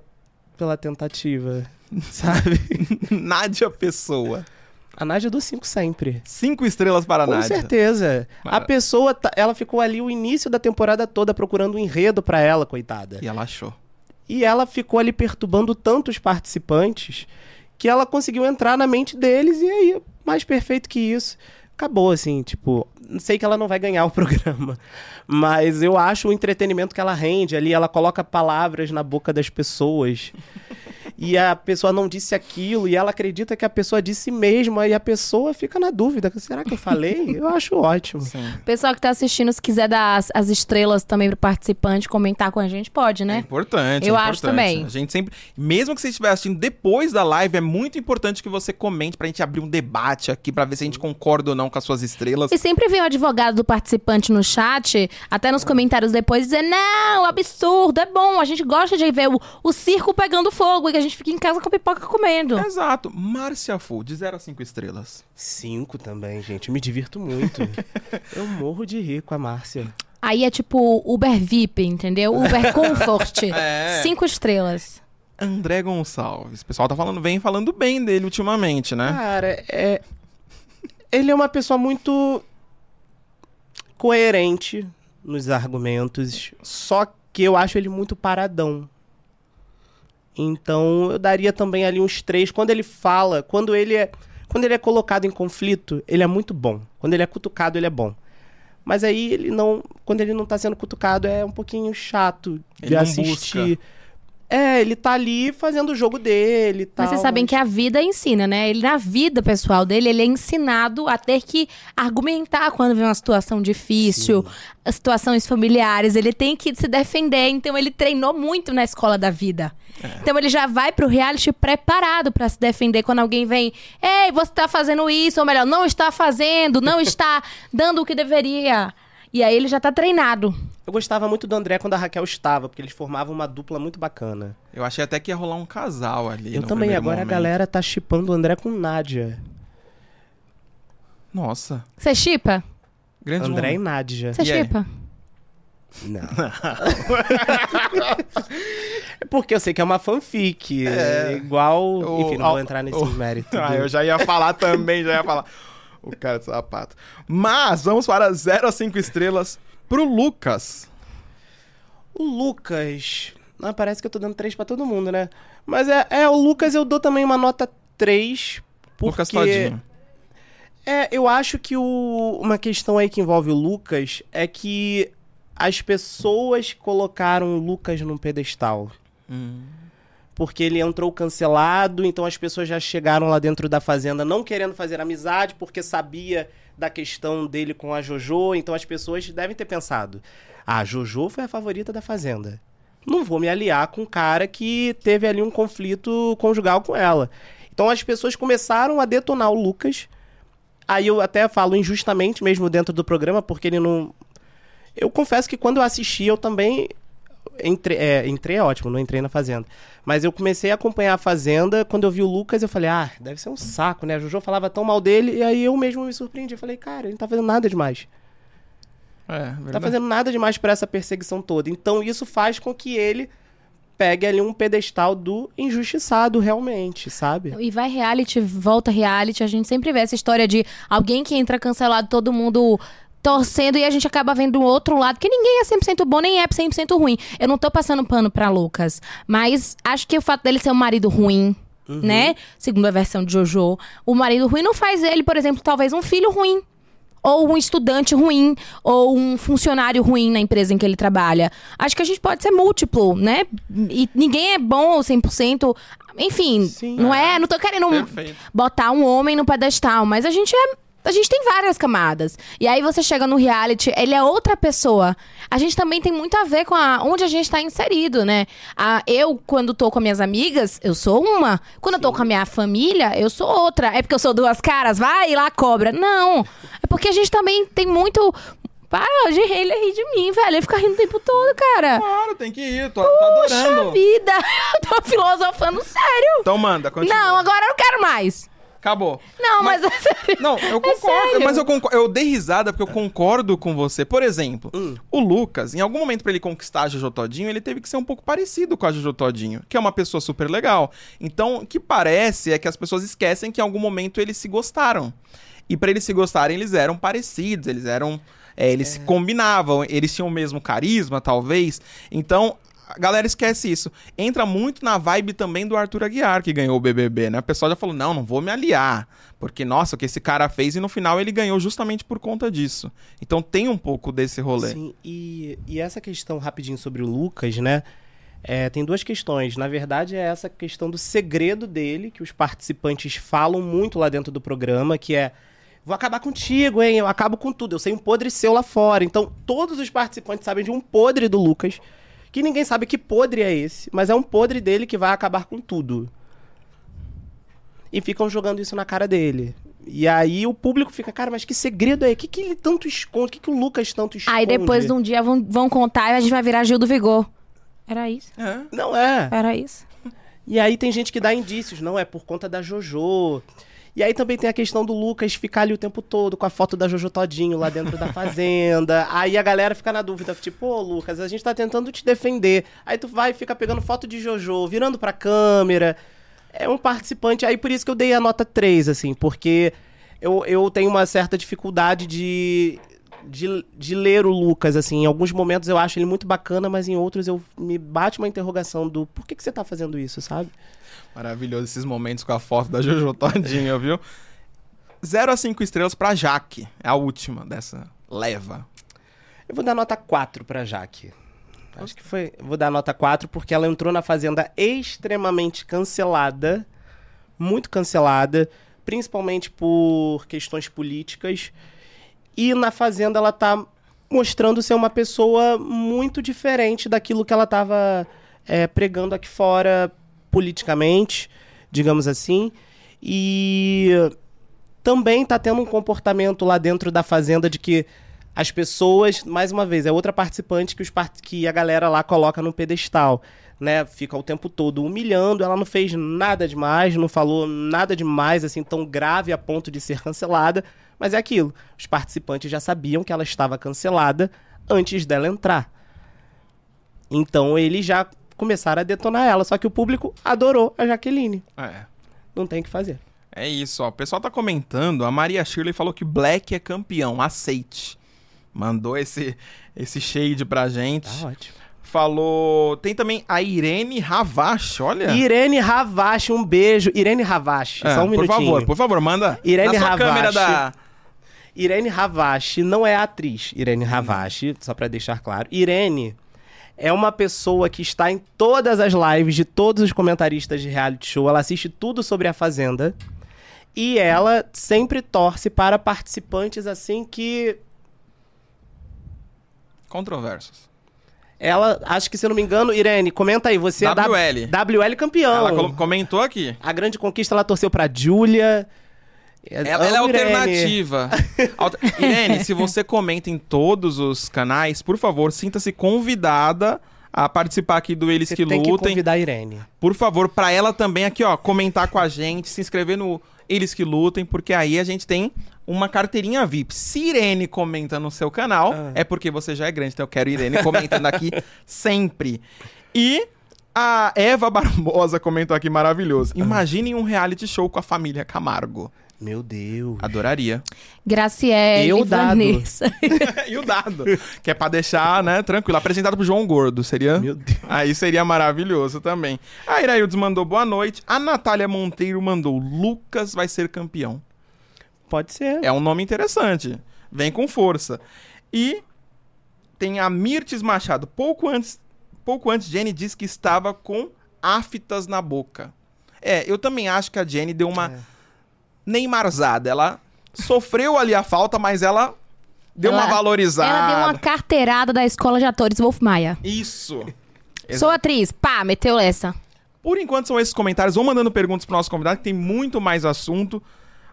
pela tentativa, sabe? Nádia Pessoa. A Nádia dou 5 sempre. Cinco estrelas para a Com Nádia. certeza. A Mara- pessoa, tá- ela ficou ali o início da temporada toda procurando um enredo pra ela, coitada. E ela achou. E ela ficou ali perturbando tantos participantes que ela conseguiu entrar na mente deles e aí, mais perfeito que isso. Acabou, assim, tipo, sei que ela não vai ganhar o programa, mas eu acho o entretenimento que ela rende ali, ela coloca palavras na boca das pessoas. E a pessoa não disse aquilo, e ela acredita que a pessoa disse mesmo, e a pessoa fica na dúvida: será que eu falei? Eu acho ótimo. Sim. Pessoal que tá assistindo, se quiser dar as, as estrelas também pro participante, comentar com a gente, pode, É né? importante. Eu é acho importante. também. A gente sempre. Mesmo que você estiver assistindo depois da live, é muito importante que você comente pra gente abrir um debate aqui, pra ver se a gente concorda ou não com as suas estrelas. E sempre vem o advogado do participante no chat, até nos comentários depois, dizer: Não, absurdo, é bom, a gente gosta de ver o, o circo pegando fogo e que a gente fica em casa com pipoca comendo. Exato. Márcia Fu, de 0 a 5 estrelas. Cinco também, gente. Eu me divirto muito. eu morro de rir com a Márcia. Aí é tipo Uber VIP, entendeu? Uber Comfort. É. Cinco estrelas. André Gonçalves. O pessoal tá falando, vem falando bem dele ultimamente, né? Cara, é. Ele é uma pessoa muito coerente nos argumentos, só que eu acho ele muito paradão. Então eu daria também ali uns três. Quando ele fala, quando ele é. Quando ele é colocado em conflito, ele é muito bom. Quando ele é cutucado, ele é bom. Mas aí ele não. Quando ele não tá sendo cutucado, é um pouquinho chato Ele de assistir. É, ele tá ali fazendo o jogo dele e tal. Mas vocês sabem que a vida ensina, né? Ele, na vida pessoal dele, ele é ensinado a ter que argumentar quando vem uma situação difícil, as situações familiares. Ele tem que se defender. Então, ele treinou muito na escola da vida. Então, ele já vai pro reality preparado pra se defender quando alguém vem. Ei, você tá fazendo isso, ou melhor, não está fazendo, não está dando o que deveria. E aí, ele já tá treinado. Eu gostava muito do André quando a Raquel estava, porque eles formavam uma dupla muito bacana. Eu achei até que ia rolar um casal ali. Eu no também, agora momento. a galera tá chipando o André com Nádia. Nossa. Você chipa? Grande André e. Nádia. Você chipa? Não. é porque eu sei que é uma fanfic. É, igual. O- Enfim, não vou entrar nesse o- mérito. Ah, do- eu já ia falar também, já ia falar. O cara de sapato. Mas vamos para 0 a 5 estrelas pro Lucas. O Lucas. Ah, parece que eu tô dando 3 pra todo mundo, né? Mas é, é, o Lucas eu dou também uma nota 3. Porque... Lucas Todinho. É, eu acho que o- uma questão aí que envolve o Lucas é que as pessoas colocaram o Lucas num pedestal. Hum. Porque ele entrou cancelado, então as pessoas já chegaram lá dentro da fazenda não querendo fazer amizade, porque sabia da questão dele com a Jojo, então as pessoas devem ter pensado: ah, a Jojo foi a favorita da fazenda. Não vou me aliar com um cara que teve ali um conflito conjugal com ela. Então as pessoas começaram a detonar o Lucas. Aí eu até falo injustamente mesmo dentro do programa, porque ele não. Eu confesso que quando eu assisti, eu também. Entrei, é, entrei é ótimo, não entrei na Fazenda. Mas eu comecei a acompanhar a Fazenda. Quando eu vi o Lucas, eu falei, ah, deve ser um saco, né? A Jojo falava tão mal dele, e aí eu mesmo me surpreendi. Eu falei, cara, ele não tá fazendo nada demais. É, Não tá verdade. fazendo nada demais pra essa perseguição toda. Então isso faz com que ele pegue ali um pedestal do injustiçado, realmente, sabe? E vai reality, volta reality. A gente sempre vê essa história de alguém que entra cancelado, todo mundo torcendo e a gente acaba vendo o outro lado, que ninguém é 100% bom nem é 100% ruim. Eu não tô passando pano pra Lucas, mas acho que o fato dele ser um marido ruim, né? Segundo a versão de Jojo. O marido ruim não faz ele, por exemplo, talvez um filho ruim. Ou um estudante ruim, ou um funcionário ruim na empresa em que ele trabalha. Acho que a gente pode ser múltiplo, né? E ninguém é bom ou 100%. Enfim, Sim. não é? Não tô querendo Perfeito. botar um homem no pedestal, mas a gente é. A gente tem várias camadas. E aí você chega no reality, ele é outra pessoa. A gente também tem muito a ver com a, onde a gente tá inserido, né? A, eu, quando tô com minhas amigas, eu sou uma. Quando eu tô com a minha família, eu sou outra. É porque eu sou duas caras, vai lá, cobra. Não. É porque a gente também tem muito. Para, hoje ele ri de mim, velho. Ele fica rindo o tempo todo, cara. Claro, tem que ir. Tô, tô Puxa adorando. vida. Eu tô filosofando sério. Então manda, continua. Não, agora eu não quero mais. Acabou. Não, mas, é sério. Não, eu É concordo, sério. mas eu concordo, eu dei risada porque eu concordo com você. Por exemplo, Hum. o Lucas, em algum momento pra ele conquistar a Jojo Todinho, ele teve que ser um pouco parecido com a Jojo Todinho, que é uma pessoa super legal. Então, o que parece é que as pessoas esquecem que em algum momento eles se gostaram. E pra eles se gostarem, eles eram parecidos, eles eram é, eles se combinavam, eles tinham o mesmo carisma, talvez. Então, a galera esquece isso. Entra muito na vibe também do Arthur Aguiar, que ganhou o BBB, né? O pessoal já falou: não, não vou me aliar. Porque, nossa, o que esse cara fez e no final ele ganhou justamente por conta disso. Então tem um pouco desse rolê. Sim, e, e essa questão rapidinho sobre o Lucas, né? é, tem duas questões. Na verdade, é essa questão do segredo dele, que os participantes falam muito lá dentro do programa, que é. Vou acabar contigo, hein? Eu acabo com tudo. Eu sei um podre seu lá fora. Então, todos os participantes sabem de um podre do Lucas, que ninguém sabe que podre é esse, mas é um podre dele que vai acabar com tudo. E ficam jogando isso na cara dele. E aí o público fica, cara, mas que segredo é? O que, que ele tanto esconde? O que, que o Lucas tanto esconde? Aí depois de um dia vão, vão contar e a gente vai virar Gil do Vigor. Era isso? É. Não é. Era isso? E aí tem gente que dá indícios, não é por conta da JoJo. E aí também tem a questão do Lucas ficar ali o tempo todo com a foto da Jojo Todinho lá dentro da fazenda. Aí a galera fica na dúvida, tipo, ô Lucas, a gente tá tentando te defender. Aí tu vai e fica pegando foto de Jojo, virando pra câmera. É um participante, aí por isso que eu dei a nota 3, assim, porque eu, eu tenho uma certa dificuldade de, de, de ler o Lucas, assim. Em alguns momentos eu acho ele muito bacana, mas em outros eu me bate uma interrogação do por que, que você tá fazendo isso, sabe? Maravilhoso esses momentos com a foto da Jojo Todinho, viu? 0 a 5 estrelas pra Jaque. É a última dessa leva. Eu vou dar nota 4 pra Jaque. Acho que foi. eu Vou dar nota 4 porque ela entrou na Fazenda extremamente cancelada. Muito cancelada. Principalmente por questões políticas. E na Fazenda ela tá mostrando ser uma pessoa muito diferente daquilo que ela tava é, pregando aqui fora politicamente, digamos assim. E também tá tendo um comportamento lá dentro da fazenda de que as pessoas, mais uma vez, é outra participante que, os part... que a galera lá coloca no pedestal, né? Fica o tempo todo humilhando, ela não fez nada demais, não falou nada demais, assim, tão grave a ponto de ser cancelada, mas é aquilo, os participantes já sabiam que ela estava cancelada antes dela entrar. Então eles já começaram a detonar ela, só que o público adorou a Jaqueline. É. Não tem o que fazer. É isso, ó. O pessoal tá comentando. A Maria Shirley falou que Black é campeão. Aceite. Mandou esse, esse shade pra gente. Tá ótimo. Falou. Tem também a Irene Ravache, olha. Irene Ravache, um beijo. Irene Ravache, É, só um por minutinho. favor, por favor, manda. Irene na câmera da. Irene Ravache não é atriz Irene Ravache, só pra deixar claro. Irene é uma pessoa que está em todas as lives de todos os comentaristas de reality show. Ela assiste tudo sobre a Fazenda. E ela sempre torce para participantes assim que Controversos. ela, acho que se eu não me engano, Irene, comenta aí, você WL. é WL campeão. Ela comentou aqui. A grande conquista ela torceu pra Júlia. Ela, ela é alternativa. Alter- Irene, se você comenta em todos os canais, por favor, sinta-se convidada a participar aqui do Eles Você que tem que Lutem. convidar a Irene. Por favor, pra ela também aqui, ó, comentar com a gente, se inscrever no Eles que Lutem, porque aí a gente tem uma carteirinha VIP. Se Irene comenta no seu canal, Ah. é porque você já é grande, então eu quero Irene comentando aqui sempre. E a Eva Barbosa comentou aqui maravilhoso. Imaginem um reality show com a família Camargo. Meu Deus. Adoraria. Graciele, Eu dado. Vanessa. e o dado. que é pra deixar, né, tranquilo. Apresentado pro João Gordo, seria? Meu Deus. Aí seria maravilhoso também. A Iraildes mandou boa noite. A Natália Monteiro mandou Lucas vai ser campeão. Pode ser. É um nome interessante. Vem com força. E tem a Mirtes Machado. Pouco antes, pouco antes, Jenny disse que estava com aftas na boca. É, eu também acho que a Jenny deu uma É. Neymarzada. Ela sofreu ali a falta, mas ela deu Ela- uma valorizada. Ela deu uma carteirada da escola de atores Wolf Maia. Isso. Sou atriz. Pá, meteu essa. Por enquanto são esses comentários. Vão mandando perguntas pro nosso convidado, que tem muito mais assunto.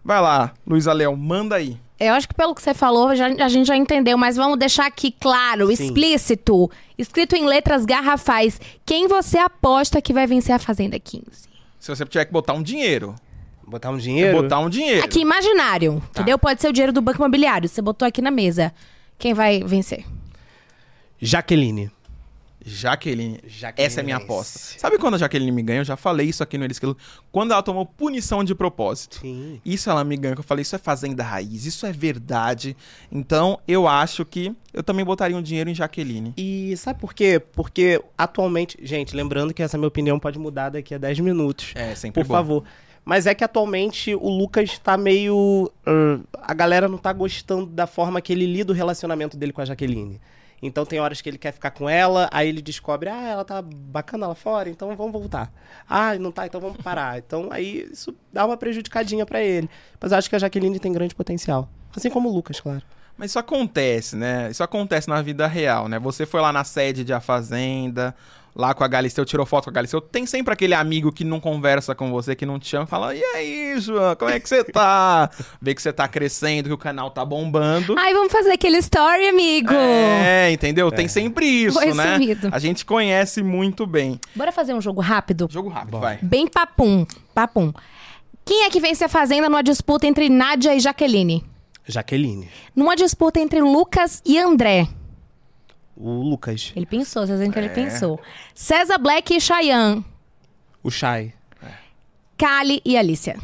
Vai lá, Luísa Léo, manda aí. Eu acho que pelo que você falou, já- a gente já entendeu, mas vamos deixar aqui claro, Sim. explícito, escrito em letras garrafais, quem você aposta que vai vencer a Fazenda 15. Se você tiver que botar um dinheiro, Botar um dinheiro? botar um dinheiro. Aqui, imaginário, Tá. entendeu? Pode ser o dinheiro do Banco Imobiliário, você botou aqui na mesa. Quem vai vencer? Jaqueline. Jaqueline. Jaqueline Essa é a minha aposta. Sabe quando a Jaqueline me ganha? Eu já falei isso aqui no Eles Quilo. Quando ela tomou punição de propósito. Sim. Isso ela me ganha. Eu falei, isso é fazenda raiz, isso é verdade. Então, eu acho que eu também botaria um dinheiro em Jaqueline. E sabe por quê? Porque atualmente, gente, lembrando que essa minha opinião pode mudar daqui a 10 minutos. É, sempre Por bom. favor. Mas é que atualmente o Lucas tá meio. uh, a galera não tá gostando da forma que ele lida o relacionamento dele com a Jaqueline. Então tem horas que ele quer ficar com ela, aí ele descobre, ah, ela tá bacana lá fora, então vamos voltar. Ah, não tá, então vamos parar. Então aí isso dá uma prejudicadinha pra ele. Mas eu acho que a Jaqueline tem grande potencial. Assim como o Lucas, claro. Mas isso acontece, né? Isso acontece na vida real, né? Você foi lá na sede de A Fazenda, lá com a Galisteu, tirou foto com a Galisteu. Tem sempre aquele amigo que não conversa com você, que não te chama, fala: E aí, João, como é que você tá? Vê que você tá crescendo, que o canal tá bombando. Ai, vamos fazer aquele story, amigo! É, entendeu? Tem sempre isso, Foi né? sumido. A gente conhece muito bem. Bora fazer um jogo rápido? Jogo rápido, Bora. vai. Bem papum, papum. Quem é que vence a Fazenda numa disputa entre Nádia e Jaqueline? Jaqueline. Numa disputa entre Lucas e André. O Lucas. Ele pensou, vocês veem que ele É. pensou. César Black e Cheyenne. O Shai. Kali e Alicia.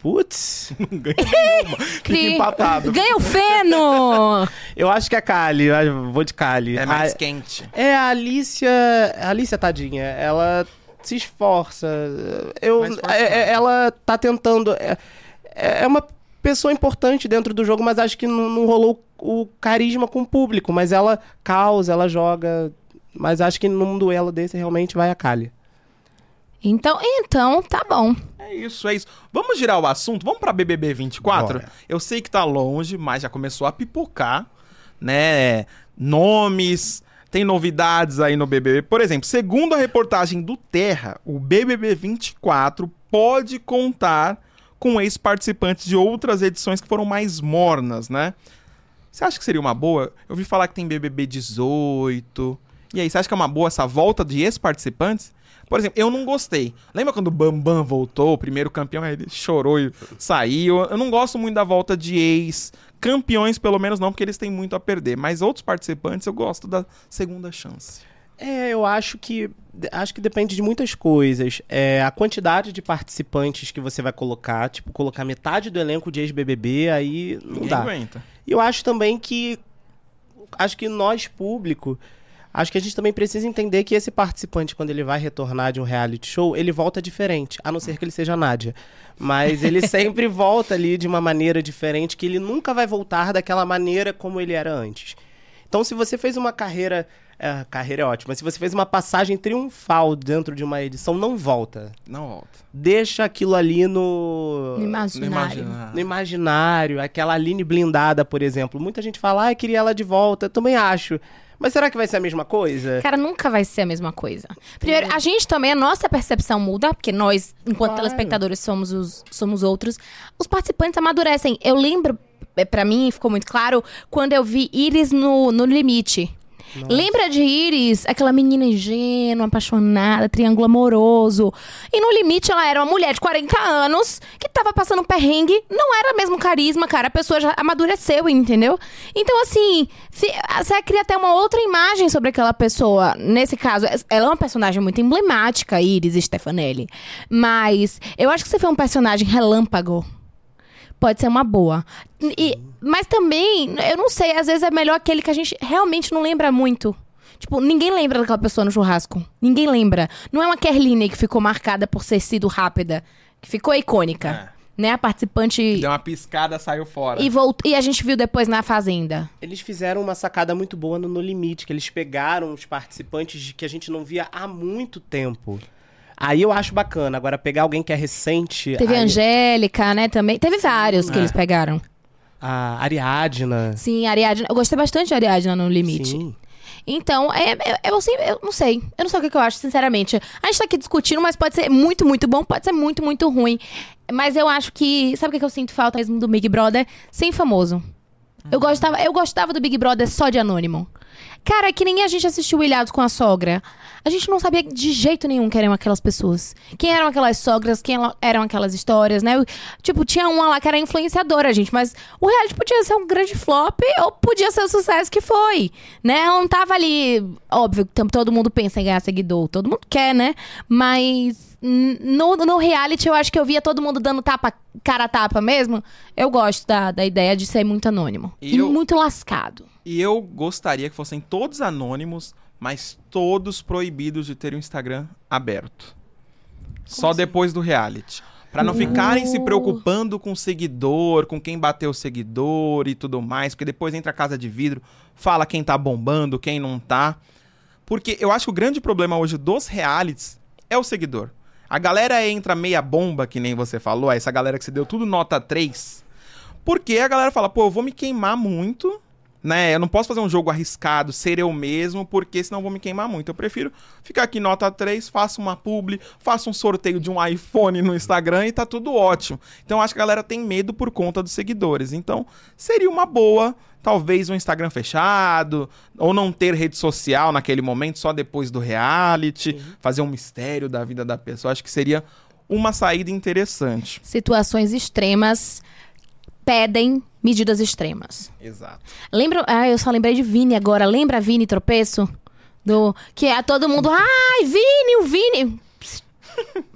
Putz. Fica empatado. Ganha o Feno! Eu acho que é Kali, eu vou de Kali. É mais A- quente. É, a Alicia. A Alicia, tadinha, ela se esforça. Eu, é- é- ela tá tentando. É, é uma pessoa importante dentro do jogo, mas acho que não, não rolou o carisma com o público. Mas ela causa, ela joga. Mas acho que num duelo desse realmente vai a Kali. Então, então, tá bom. É isso, é isso. Vamos girar o assunto? Vamos pra BBB 24? Bora. Eu sei que tá longe, mas já começou a pipocar, né? Nomes, tem novidades aí no BBB. Por exemplo, segundo a reportagem do Terra, o BBB 24 pode contar com ex-participantes de outras edições que foram mais mornas, né? Você acha que seria uma boa? Eu ouvi falar que tem BBB 18. E aí, você acha que é uma boa essa volta de ex-participantes? Por exemplo, eu não gostei. Lembra quando o Bambam voltou, o primeiro campeão, ele chorou e saiu? Eu não gosto muito da volta de ex. Campeões, pelo menos, não, porque eles têm muito a perder. Mas outros participantes, eu gosto da segunda chance. É, eu acho que acho que depende de muitas coisas. É, a quantidade de participantes que você vai colocar, tipo, colocar metade do elenco de ex-BBB, aí não Ninguém dá. aguenta. E eu acho também que acho que nós público, acho que a gente também precisa entender que esse participante quando ele vai retornar de um reality show, ele volta diferente, a não ser que ele seja a Nádia. Mas ele sempre volta ali de uma maneira diferente que ele nunca vai voltar daquela maneira como ele era antes. Então, se você fez uma carreira. É, carreira é ótima. Se você fez uma passagem triunfal dentro de uma edição, não volta. Não volta. Deixa aquilo ali no. No imaginário. No imaginário, aquela Aline blindada, por exemplo. Muita gente fala, ah, eu queria ela de volta. Eu também acho. Mas será que vai ser a mesma coisa? Cara, nunca vai ser a mesma coisa. Primeiro, a gente também, a nossa percepção muda, porque nós, enquanto Claro. telespectadores, somos os somos outros. Os participantes amadurecem. Eu lembro, é, pra mim, ficou muito claro, quando eu vi Iris no, no Limite. Lembra de Iris, aquela menina ingênua, apaixonada, triângulo amoroso. E no limite ela era uma mulher de 40 anos que tava passando um perrengue. Não era mesmo carisma, cara. A pessoa já amadureceu, entendeu? Então, assim, se- você cria até uma outra imagem sobre aquela pessoa. Nesse caso, ela é uma personagem muito emblemática, Iris Stefanelli. Mas eu acho que você foi um personagem relâmpago pode ser uma boa. E- mas também, eu não sei, às vezes é melhor aquele que a gente realmente não lembra muito. Tipo, ninguém lembra daquela pessoa no churrasco. Ninguém lembra. Não é uma Kerline que ficou marcada por ter sido rápida, que ficou icônica. Né? A participante. Deu uma piscada, saiu fora. E, volt... e a gente viu depois na Fazenda. Eles fizeram uma sacada muito boa no No Limite, que eles pegaram os participantes de que a gente não via há muito tempo. Aí eu acho bacana. Agora, pegar alguém que é recente. Teve a aí- Angélica, né? Também. Teve vários que É. eles pegaram. A Ariadna. Sim, Ariadna. Eu gostei bastante de Ariadna no limite. Sim. Então, é, é- eu, assim, eu não sei. Eu não sei o que, que eu acho, sinceramente. A gente tá aqui discutindo, mas pode ser muito, muito bom, pode ser muito, muito ruim. Mas eu acho que. Sabe o que, que eu sinto falta mesmo do Big Brother? Sem famoso. Eu gostava, eu gostava do Big Brother só de anônimo. Cara, é que nem a gente assistiu Ilhados com a sogra. A gente não sabia de jeito nenhum quem eram aquelas pessoas. Quem eram aquelas sogras, quem eram aquelas histórias, né? Tipo, tinha uma lá que era influenciadora, gente. Mas o reality podia ser um grande flop ou podia ser o sucesso que foi, né? Ela não tava ali... Óbvio, todo mundo pensa em ganhar seguidor. Todo mundo quer, né? Mas no, no reality eu acho que eu via todo mundo dando tapa, cara a tapa mesmo. Eu gosto da, da ideia de ser muito anônimo. E E, eu- muito lascado. E eu gostaria que fossem todos anônimos, mas todos proibidos de ter o Instagram aberto. Só depois do reality. Pra não ficarem se Uh. preocupando com seguidor, com quem bateu o seguidor e tudo mais, porque depois entra a casa de vidro, fala quem tá bombando, quem não tá. Porque eu acho que o grande problema hoje dos realities é o seguidor. A galera entra meia bomba, que nem você falou, essa galera que se deu tudo nota 3. Porque a galera fala, pô, eu vou me queimar muito, né? Eu não posso fazer um jogo arriscado, ser eu mesmo, porque senão vou me queimar muito. Eu prefiro ficar aqui nota 3, faço uma publi, faço um sorteio de um iPhone no Instagram e tá tudo ótimo. Então eu acho que a galera tem medo por conta dos seguidores. Então seria uma boa, talvez um Instagram fechado, ou não ter rede social naquele momento, só depois do reality, fazer um mistério da vida da pessoa. Acho que seria uma saída interessante. Situações extremas pedem medidas extremas. Exato. Lembra? Ah, eu só lembrei de Vini agora. Lembra Vini Tropeço? Do que é todo mundo, ai, Vini, o Vini.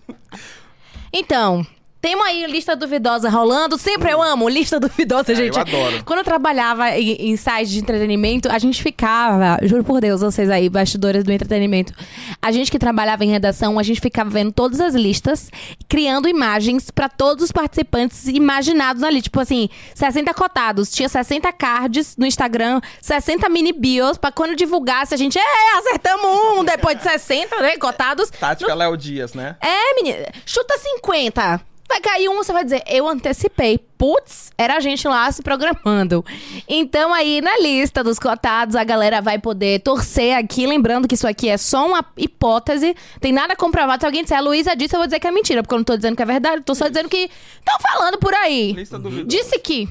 Então, tem uma aí lista duvidosa rolando. Sempre eu amo lista duvidosa, Ah, gente. eu adoro. Quando eu trabalhava em, em sites de entretenimento, a gente ficava, juro por Deus, vocês aí, bastidores do entretenimento, a gente que trabalhava em redação, a gente ficava vendo todas as listas, criando imagens pra todos os participantes imaginados ali. Tipo assim, 60 cotados, tinha 60 cards no Instagram, 60 mini bios, pra quando divulgasse a gente, é, acertamos um depois de 60, né, cotados. Tática Léo Dias, né? É, menina, chuta 50. Vai cair um, você vai dizer, eu antecipei. Putz, era a gente lá se programando. Então, aí na lista dos cotados, a galera vai poder torcer aqui. Lembrando que isso aqui é só uma hipótese, tem nada comprovado. Se alguém disser, a Luísa disse, eu vou dizer que é mentira, porque eu não tô dizendo que é verdade, eu tô só dizendo que estão falando por aí. Lista duvidosa. Disse que.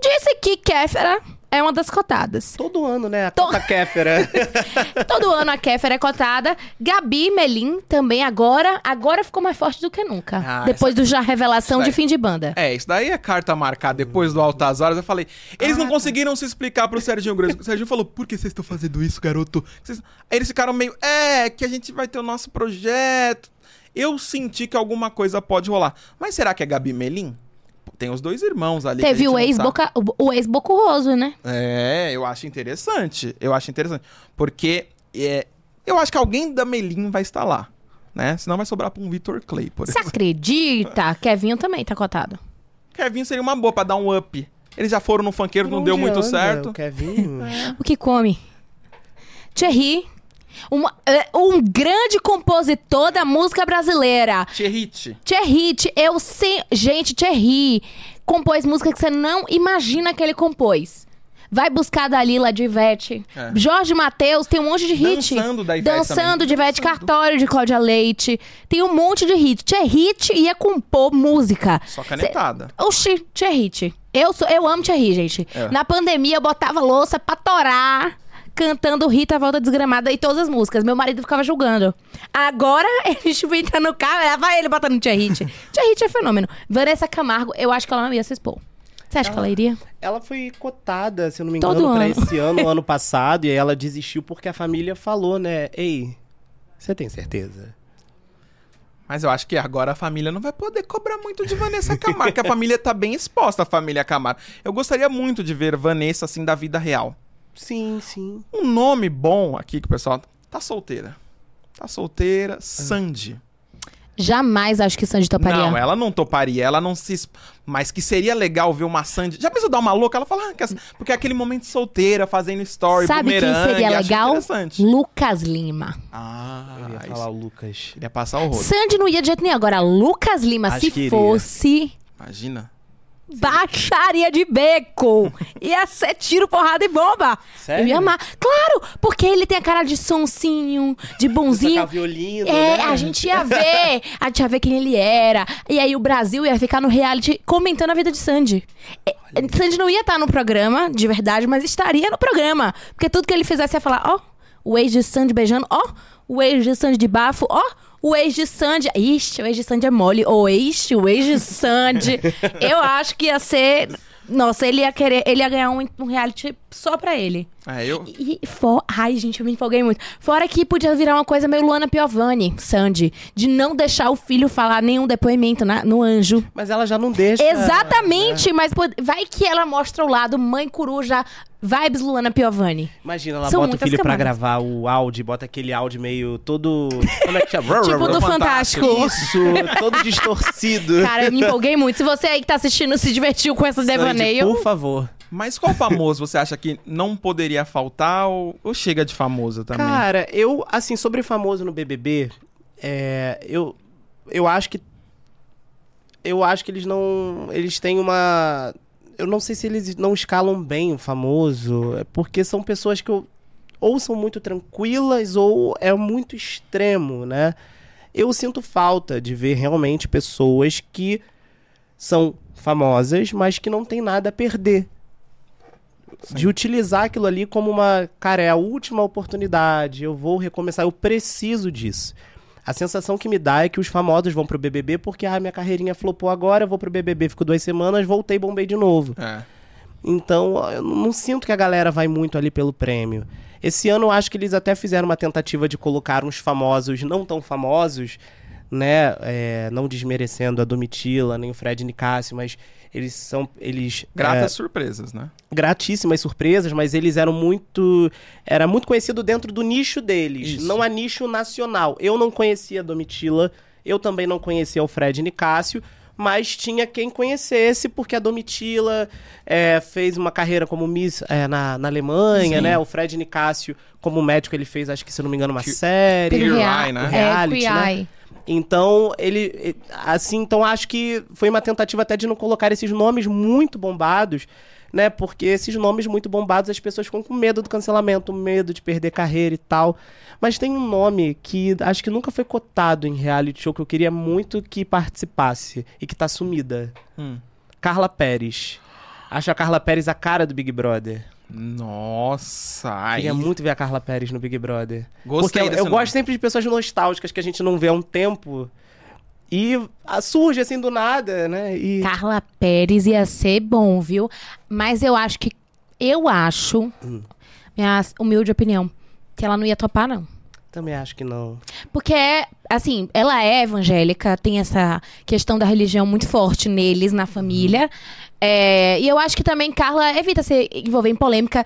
Disse que Kéfera é uma das cotadas. Todo ano, né? A To- Cota Kéfera. Todo ano a Kéfera é cotada. Gabi Melim também agora. Agora ficou mais forte do que nunca. Ah, depois do já revelação Isso de fim de banda. É, isso daí é carta marcada depois do Altas Horas. Eu falei, eles não conseguiram se explicar pro Serginho Grosso. O Serginho falou, por que vocês estão fazendo isso, garoto? Vocês- Aí eles ficaram meio, é, que a gente vai ter o nosso projeto. Eu senti que alguma coisa pode rolar. Mas será que é Gabi Melim? Tem os dois irmãos ali. Teve o gente não ex sabe. boca, o- o ex bocurroso, né? É, eu acho interessante. Eu acho interessante. Porque é, eu acho que alguém da Melim vai estar lá. Né? Senão vai sobrar pra um Vitor Clay, por Você exemplo. acredita? Kevinho também tá cotado. Kevin seria uma boa pra dar um up. Eles já foram no funkeiro, não deu muito anda certo. O Kevin. O que come? Thierry. Uma- é, um grande compositor da música brasileira. Thierry, Thi- eu sei. Gente, Thierry compôs música que você não imagina que ele compôs. Vai buscar Dalila de Ivete. É. Jorge Matheus tem um monte de hit. Dançando da Ivete Dançando também. de Ivete Cartório de Cláudia Leite. Tem um monte de hit. Thierry ia compor música. Só canetada. Oxi, Thierry. Eu, sou, eu amo Thierry, gente. É. Na pandemia eu botava louça pra torar. Cantando Rita Volta Desgramada e todas as músicas. Meu marido ficava julgando. Agora, a gente entra no carro, lá vai ele botando Tia Hit. Tia Hit é fenômeno. Vanessa Camargo, eu acho que ela não ia se expor. Você acha que ela iria? Ela foi cotada, se eu não me Todo engano, pra ano. esse ano, ano passado, e aí ela desistiu porque a família falou, né? Ei, você tem certeza? Mas eu acho que agora a família não vai poder cobrar muito de Vanessa Camargo, porque a família tá bem exposta, a família Camargo. Eu gostaria muito de ver Vanessa, assim, da vida real. Sim, sim. Um nome bom aqui que o pessoal tá solteira. Tá solteira, Sandy. Jamais acho que Sandy toparia. Não, ela não toparia, ela não se. Mas que seria legal ver uma Sandy. Já pensou dar uma louca? Ela fala, ah, que essa- porque é aquele momento solteira, fazendo story, Sabe quem bumerangue, seria acho legal? interessante. Lucas Lima. Ah, Eu ia isso. falar o Lucas. Ele ia passar o rodo. Sandy não ia de jeito nenhum. Agora, Lucas Lima, Acho se que iria. fosse. Imagina. Baixaria de beco. Ia ser tiro, porrada e bomba. Sério? Eu ia amar. Claro, porque ele tem a cara de sonsinho, de bonzinho. Tocar violino, É, né? a gente ia ver, a gente ia ver quem ele era. E aí o Brasil ia ficar no reality comentando a vida de Sandy. Sandy não ia estar no programa, de verdade, mas estaria no programa. Porque tudo que ele fizesse ia falar, ó, o ex de Sandy beijando, ó, o ex de Sandy de bafo, ó, o ex de Sandy. Ixi, o ex de Sandy é mole. O ex, o ex de Sandy. Eu acho que ia ser. Nossa, ele ia querer, ele ia ganhar um, um reality só pra ele. É, eu. E for... Ai, gente, eu me empolguei muito. Fora que podia virar uma coisa meio Luana Piovani, Sandy. De não deixar o filho falar nenhum depoimento na- no anjo. Mas ela já não deixa. Exatamente, mas pô, vai que ela mostra o lado mãe coruja, vibes Luana Piovani. Imagina, ela São bota o filho pra camadas. gravar o áudio, bota aquele áudio meio todo. Como é que chama? Tipo do Fantástico. Isso, todo distorcido. Cara, eu me empolguei muito. Se você aí que tá assistindo se divertiu com esse Sandy, devaneio. Por favor. Mas qual famoso você acha que não poderia faltar ou, ou chega de famoso também? Cara, eu, assim, sobre famoso no BBB, é, eu, eu acho que. Eu acho que eles não. Eles têm uma. Eu não sei se eles não escalam bem o famoso, é porque são pessoas que eu, ou são muito tranquilas ou é muito extremo, né? Eu sinto falta de ver realmente pessoas que são famosas, mas que não tem nada a perder. De utilizar aquilo ali como uma, cara, é a última oportunidade, eu vou recomeçar, eu preciso disso. A sensação que me dá é que os famosos vão pro BBB porque, ah, minha carreirinha flopou agora, eu vou pro BBB, fico duas semanas, voltei, bombei de novo. É. Então, eu não sinto que a galera vai muito ali pelo prêmio. Esse ano eu acho que eles até fizeram uma tentativa de colocar uns famosos não tão famosos, né? É, não desmerecendo a Domitila, nem o Fred Nicásio, mas eles são. Eles. Gratas surpresas, né? gratíssimas surpresas, mas eles eram muito. Era muito conhecido dentro do nicho deles, Isso. não a nicho nacional. Eu não conhecia a Domitila, eu também não conhecia o Fred Nicásio, mas tinha quem conhecesse, porque a Domitila é, fez uma carreira como Miss é, na, na Alemanha, Sim. né? O Fred Nicásio, como médico, ele fez, acho que se não me engano, uma Que- série. Queer Eye, né? É, Reality, né? Então, ele. Assim, então acho que foi uma tentativa até de não colocar esses nomes muito bombados, né? Porque esses nomes muito bombados as pessoas ficam com medo do cancelamento, medo de perder carreira e tal. Mas tem um nome que acho que nunca foi cotado em reality show que eu queria muito que participasse e que tá sumida. Hum. Carla Pérez. Acho a Carla Pérez a cara do Big Brother. Nossa, aí. Queria muito ver a Carla Pérez no Big Brother. Gostei Porque eu, desse eu nome. gosto sempre de pessoas nostálgicas que a gente não vê há um tempo. E surge assim do nada, né? E. Carla Pérez ia ser bom, viu? Mas eu acho que. Eu acho. Hum. Minha humilde opinião. Que ela não ia topar, não. Também acho que não. Porque, assim, ela é evangélica, tem essa questão da religião muito forte neles, na família. É, e eu acho que também Carla evita se envolver em polêmica.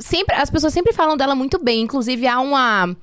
Sempre, as pessoas sempre falam dela muito bem. Inclusive, há uma.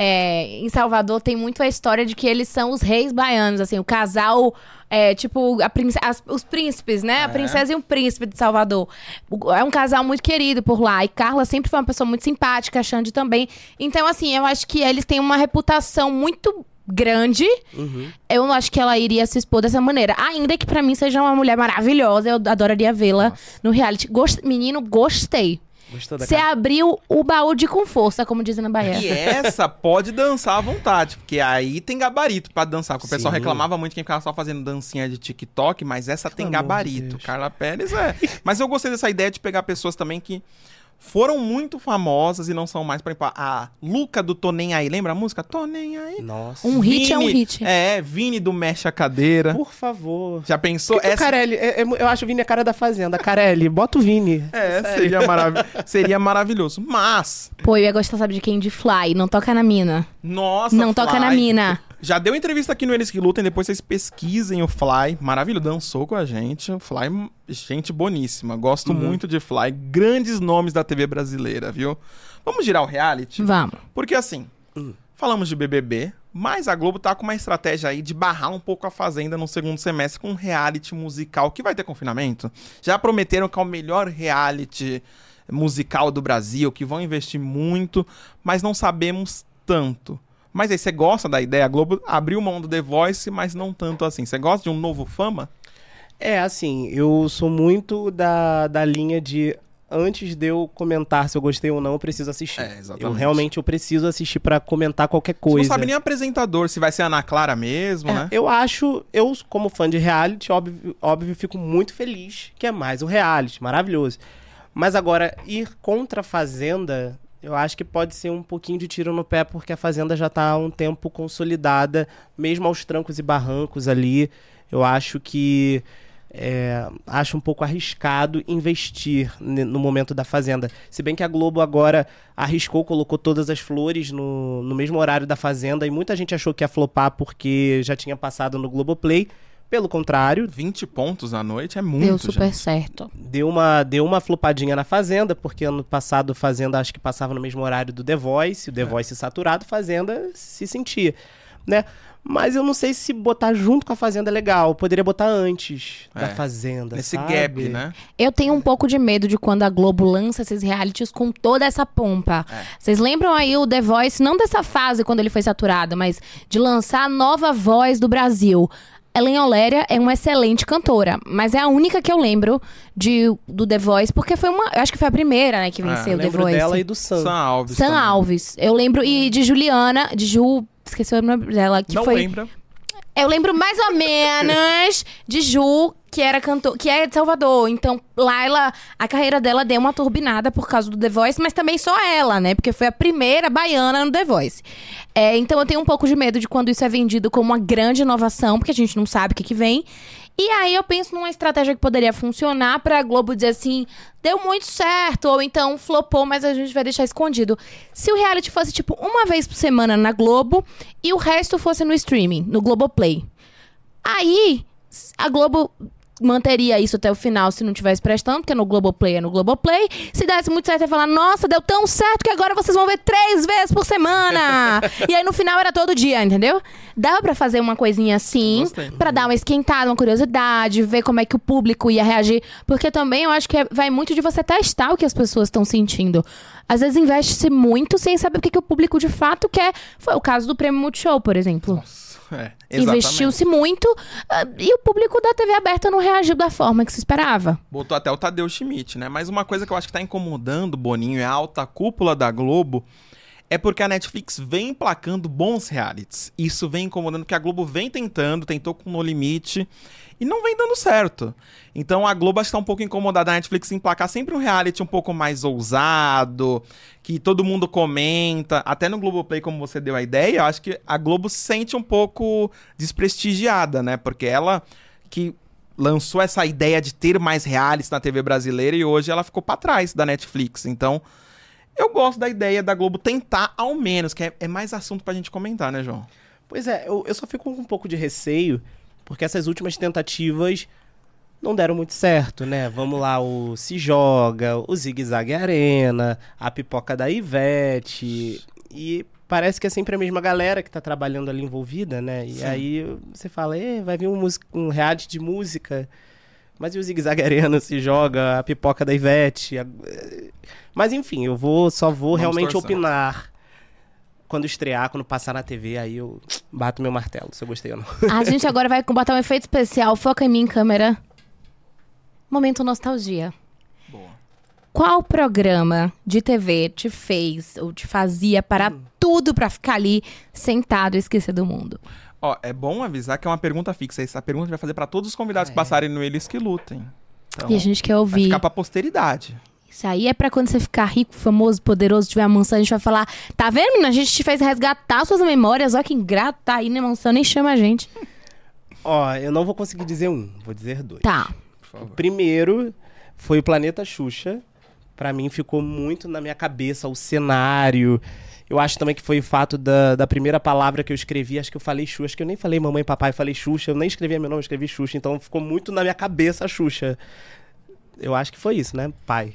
É, em Salvador tem muito a história de que eles são os reis baianos, assim, o casal. É, tipo, a as- os príncipes, né? A É. princesa e o príncipe de Salvador. O- É um casal muito querido por lá. E Carla sempre foi uma pessoa muito simpática, a Xande também. Então, assim, eu acho que eles têm uma reputação muito grande. Uhum. Eu não acho que ela iria se expor dessa maneira. Ainda que pra mim seja uma mulher maravilhosa, eu adoraria vê-la no reality. Gost... Menino, gostei. Gostou da Você Carla? abriu o baú de com força, como dizem na Bahia. E essa pode dançar à vontade, porque aí tem gabarito pra dançar. porque O pessoal reclamava muito quem ficava só fazendo dancinha de TikTok, mas essa tem Pelo de gabarito. Carla Pérez é. Mas eu gostei dessa ideia de pegar pessoas também que foram muito famosas e não são mais, por exemplo, a Luca do Tô Nem Aí. Lembra a música? Tô Nem Aí. Nossa. Um hit é um Vini- hit. É, Vini do Mexe a Cadeira. Por favor. Já pensou? Que que o Essa- Carelli, é- é- eu acho o Vini a cara da Fazenda. Carelli, bota o Vini. É, Sério. seria, marav seria maravilhoso. Mas, Pô, eu ia gostar, sabe de quem? De Fly. Não toca na mina. nossa, não toca Fly. na mina. Já deu entrevista aqui no Eles que Lutem, depois vocês pesquisem o Fly. Maravilhoso, dançou com a gente. O Fly, gente boníssima. Gosto muito de Fly. Grandes nomes da TV brasileira, viu? Vamos girar o reality? Vamos. Porque assim, falamos de BBB, mas a Globo tá com uma estratégia aí de barrar um pouco a Fazenda no segundo semestre com um reality musical que vai ter confinamento. Já prometeram que é o melhor reality musical do Brasil, que vão investir muito, mas não sabemos tanto. Mas aí, você gosta da ideia? A Globo abriu mão do The Voice, mas não tanto assim. Você gosta de um novo fama? É, assim, eu sou muito da, da linha de antes de eu comentar se eu gostei ou não, eu preciso assistir. É, exatamente. Eu realmente eu preciso assistir pra comentar qualquer Você coisa. não sabe nem apresentador, se vai ser a Ana Clara mesmo, É, né? Eu acho, eu como fã de reality, óbvio, óbvio, fico muito feliz que é mais um reality, maravilhoso. Mas agora, ir contra a Fazenda, eu acho que pode ser um pouquinho de tiro no pé, porque a Fazenda já tá há um tempo consolidada, mesmo aos trancos e barrancos ali. Eu acho que. é, acho um pouco arriscado investir no momento da Fazenda. Se bem que a Globo agora arriscou, colocou todas as flores no, no mesmo horário da Fazenda e muita gente achou que ia flopar porque já tinha passado no Globoplay. Pelo contrário, 20 pontos à noite é muito, Deu super gente. certo. deu uma, deu uma flopadinha na Fazenda, porque ano passado Fazenda acho que passava no mesmo horário do The Voice, o The Voice saturado, Fazenda se sentia, né? Mas eu não sei se botar junto com a Fazenda é legal, poderia botar antes É, da Fazenda, Nesse sabe? gap, né? Eu tenho um pouco de medo de quando a Globo lança esses realities com toda essa pompa. É. Vocês lembram aí o The Voice, não dessa fase quando ele foi saturado, mas de lançar a nova voz do Brasil. Ellen Oléria é uma excelente cantora, mas é a única que eu lembro de, do The Voice, porque foi uma. Eu acho que foi a primeira, né, que Ah, venceu o The Lembro Voice. dela e do Sam. Sam Alves. Sam também. Alves. Eu lembro. E de Juliana, de Ju. Esqueci o nome dela. Que Não foi. lembra? Eu lembro mais ou menos de Ju, que era cantor, que é de Salvador. Então, lá a carreira dela deu uma turbinada por causa do The Voice, mas também só ela, né? Porque foi a primeira baiana no The Voice. É, então eu tenho um pouco de medo de quando isso é vendido como uma grande inovação, porque a gente não sabe o que, que vem. E aí eu penso numa estratégia que poderia funcionar pra Globo dizer assim, deu muito certo, ou então flopou, mas a gente vai deixar escondido. Se o reality fosse tipo uma vez por semana na Globo e o resto fosse no streaming, no Globoplay. Aí, a Globo manteria isso até o final se não tivesse prestando, porque no Globoplay é no Globoplay. Se desse muito certo, ia falar, nossa, deu tão certo que agora vocês vão ver três vezes por semana. e aí no final era todo dia, entendeu? Dava pra fazer uma coisinha assim, pra dar uma esquentada, uma curiosidade, ver como é que o público ia reagir. Porque também eu acho que é- vai muito de você testar o que as pessoas estão sentindo. Às vezes investe-se muito sem saber o que, que o público de fato quer. Foi o caso do Prêmio Multishow, por exemplo. Nossa, é. Investiu-se muito ah, e o público da TV aberta não reagiu da forma que se esperava. Botou até o Tadeu Schmidt, né? Mas uma coisa que eu acho que tá incomodando o Boninho e a alta cúpula da Globo é porque a Netflix vem emplacando bons realities. Isso vem incomodando porque a Globo vem tentando, tentou com No Limite e não vem dando certo. Então a Globo acho que tá um pouco incomodada a Netflix em emplacar sempre um reality um pouco mais ousado, que todo mundo comenta. Até no Globoplay, como você deu a ideia, eu acho que a Globo se sente um pouco desprestigiada, né? Porque ela que lançou essa ideia de ter mais realities na TV brasileira e hoje ela ficou pra trás da Netflix. Então, eu gosto da ideia da Globo tentar ao menos, que é, é mais assunto pra gente comentar, né, João? Pois é, eu, eu só fico com um pouco de receio, porque essas últimas tentativas não deram muito certo, né? Vamos lá, o Se Joga, o Zig Zag Arena, a pipoca da Ivete. E parece que é sempre a mesma galera que tá trabalhando ali envolvida, né? E Sim. aí você fala, "Eh, vai vir um, mus- um reality de música. Mas e o Zig Zag Arena se joga, a pipoca da Ivete? a- Mas enfim, eu vou só vou Vamos realmente torcer. opinar quando estrear, quando passar na TV, aí eu bato meu martelo, se eu gostei ou não. A gente agora vai botar um efeito especial. Foca em mim, câmera. Momento nostalgia. Boa. Qual programa de TV te fez ou te fazia parar tudo pra ficar ali sentado e esquecer do mundo? Ó, é bom avisar que é uma pergunta fixa. Essa pergunta a gente vai fazer pra todos os convidados Ah, que passarem no Eles que Lutem. Então, e a gente quer vai ouvir. ficar pra posteridade. Isso aí é pra quando você ficar rico, famoso, poderoso, tiver a mansão, a gente vai falar, tá vendo, menina? A gente te fez resgatar suas memórias, ó que ingrato, tá aí na mansão, nem chama a gente. Ó, eu não vou conseguir dizer um, vou dizer dois. Tá. Favor. Primeiro foi o Planeta Xuxa. Pra mim ficou muito na minha cabeça o cenário. Eu acho também que foi o fato da, da primeira palavra que eu escrevi. Acho que eu falei Xuxa. Acho que eu nem falei mamãe e papai, eu falei Xuxa. Eu nem escrevi meu nome, eu escrevi Xuxa. Então ficou muito na minha cabeça a Xuxa. Eu acho que foi isso, né? Pai.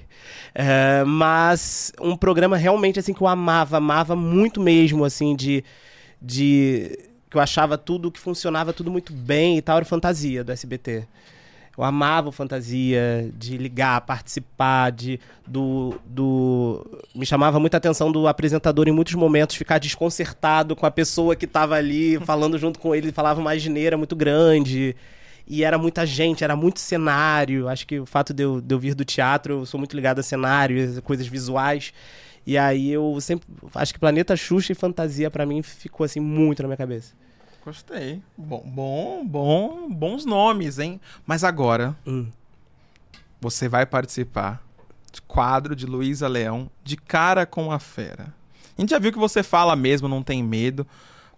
É, mas um programa realmente assim que eu amava, amava muito mesmo, assim, de. de que eu achava tudo que funcionava tudo muito bem e tal, era fantasia do SBT. Eu amava fantasia, de ligar, participar, de do, do me chamava muita atenção do apresentador em muitos momentos ficar desconcertado com a pessoa que estava ali falando junto com ele, falava uma geneira muito grande. E era muita gente, era muito cenário. Acho que o fato de eu, de eu vir do teatro, eu sou muito ligado a cenário, coisas visuais. E aí eu sempre. Acho que Planeta Xuxa e Fantasia, pra mim, ficou assim muito na minha cabeça. Gostei. Bom, bom, bom, bons nomes, hein? Mas agora Hum. você vai participar de quadro de Luísa Leão de cara com a fera. A gente já viu que você fala mesmo, não tem medo.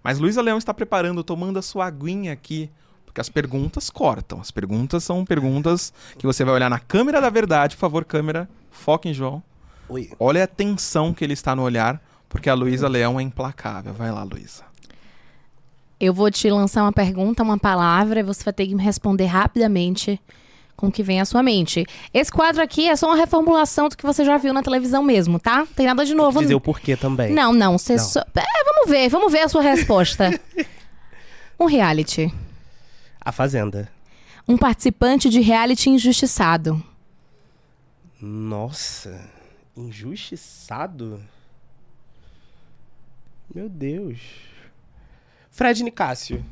Mas Luísa Leão está preparando, tomando a sua aguinha aqui. Porque as perguntas cortam. As perguntas são perguntas que você vai olhar na câmera da verdade. Por favor, câmera, foca em João. Oi. Olha a tensão que ele está no olhar, porque a Luísa Leão é implacável. Vai lá, Luísa. Eu vou te lançar uma pergunta, uma palavra, e você vai ter que me responder rapidamente com o que vem à sua mente. Esse quadro aqui é só uma reformulação do que você já viu na televisão mesmo, tá? Tem nada de novo. Dizer o porquê também. Não, não. Você Não. só... É, vamos ver, vamos ver a sua resposta. um reality. A Fazenda. Um participante de reality injustiçado. Nossa. Injustiçado? Meu Deus. Fred Nicásio.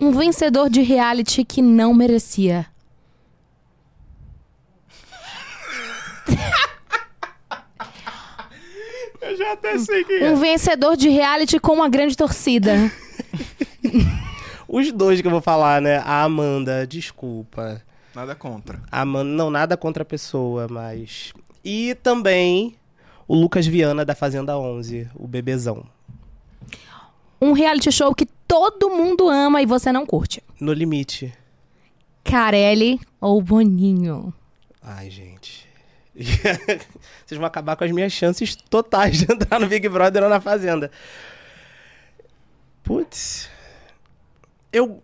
Um vencedor de reality que não merecia. Eu já até sei quem Um vencedor de reality com uma grande torcida. Os dois que eu vou falar, né? A Amanda, desculpa. Nada contra. A Amanda, não, nada contra a pessoa, mas. E também o Lucas Viana da Fazenda 11, o bebezão. Um reality show que todo mundo ama e você não curte. No limite. Carelli ou Boninho? Ai, gente. Vocês vão acabar com as minhas chances totais de entrar no Big Brother ou na Fazenda. Putz. Eu.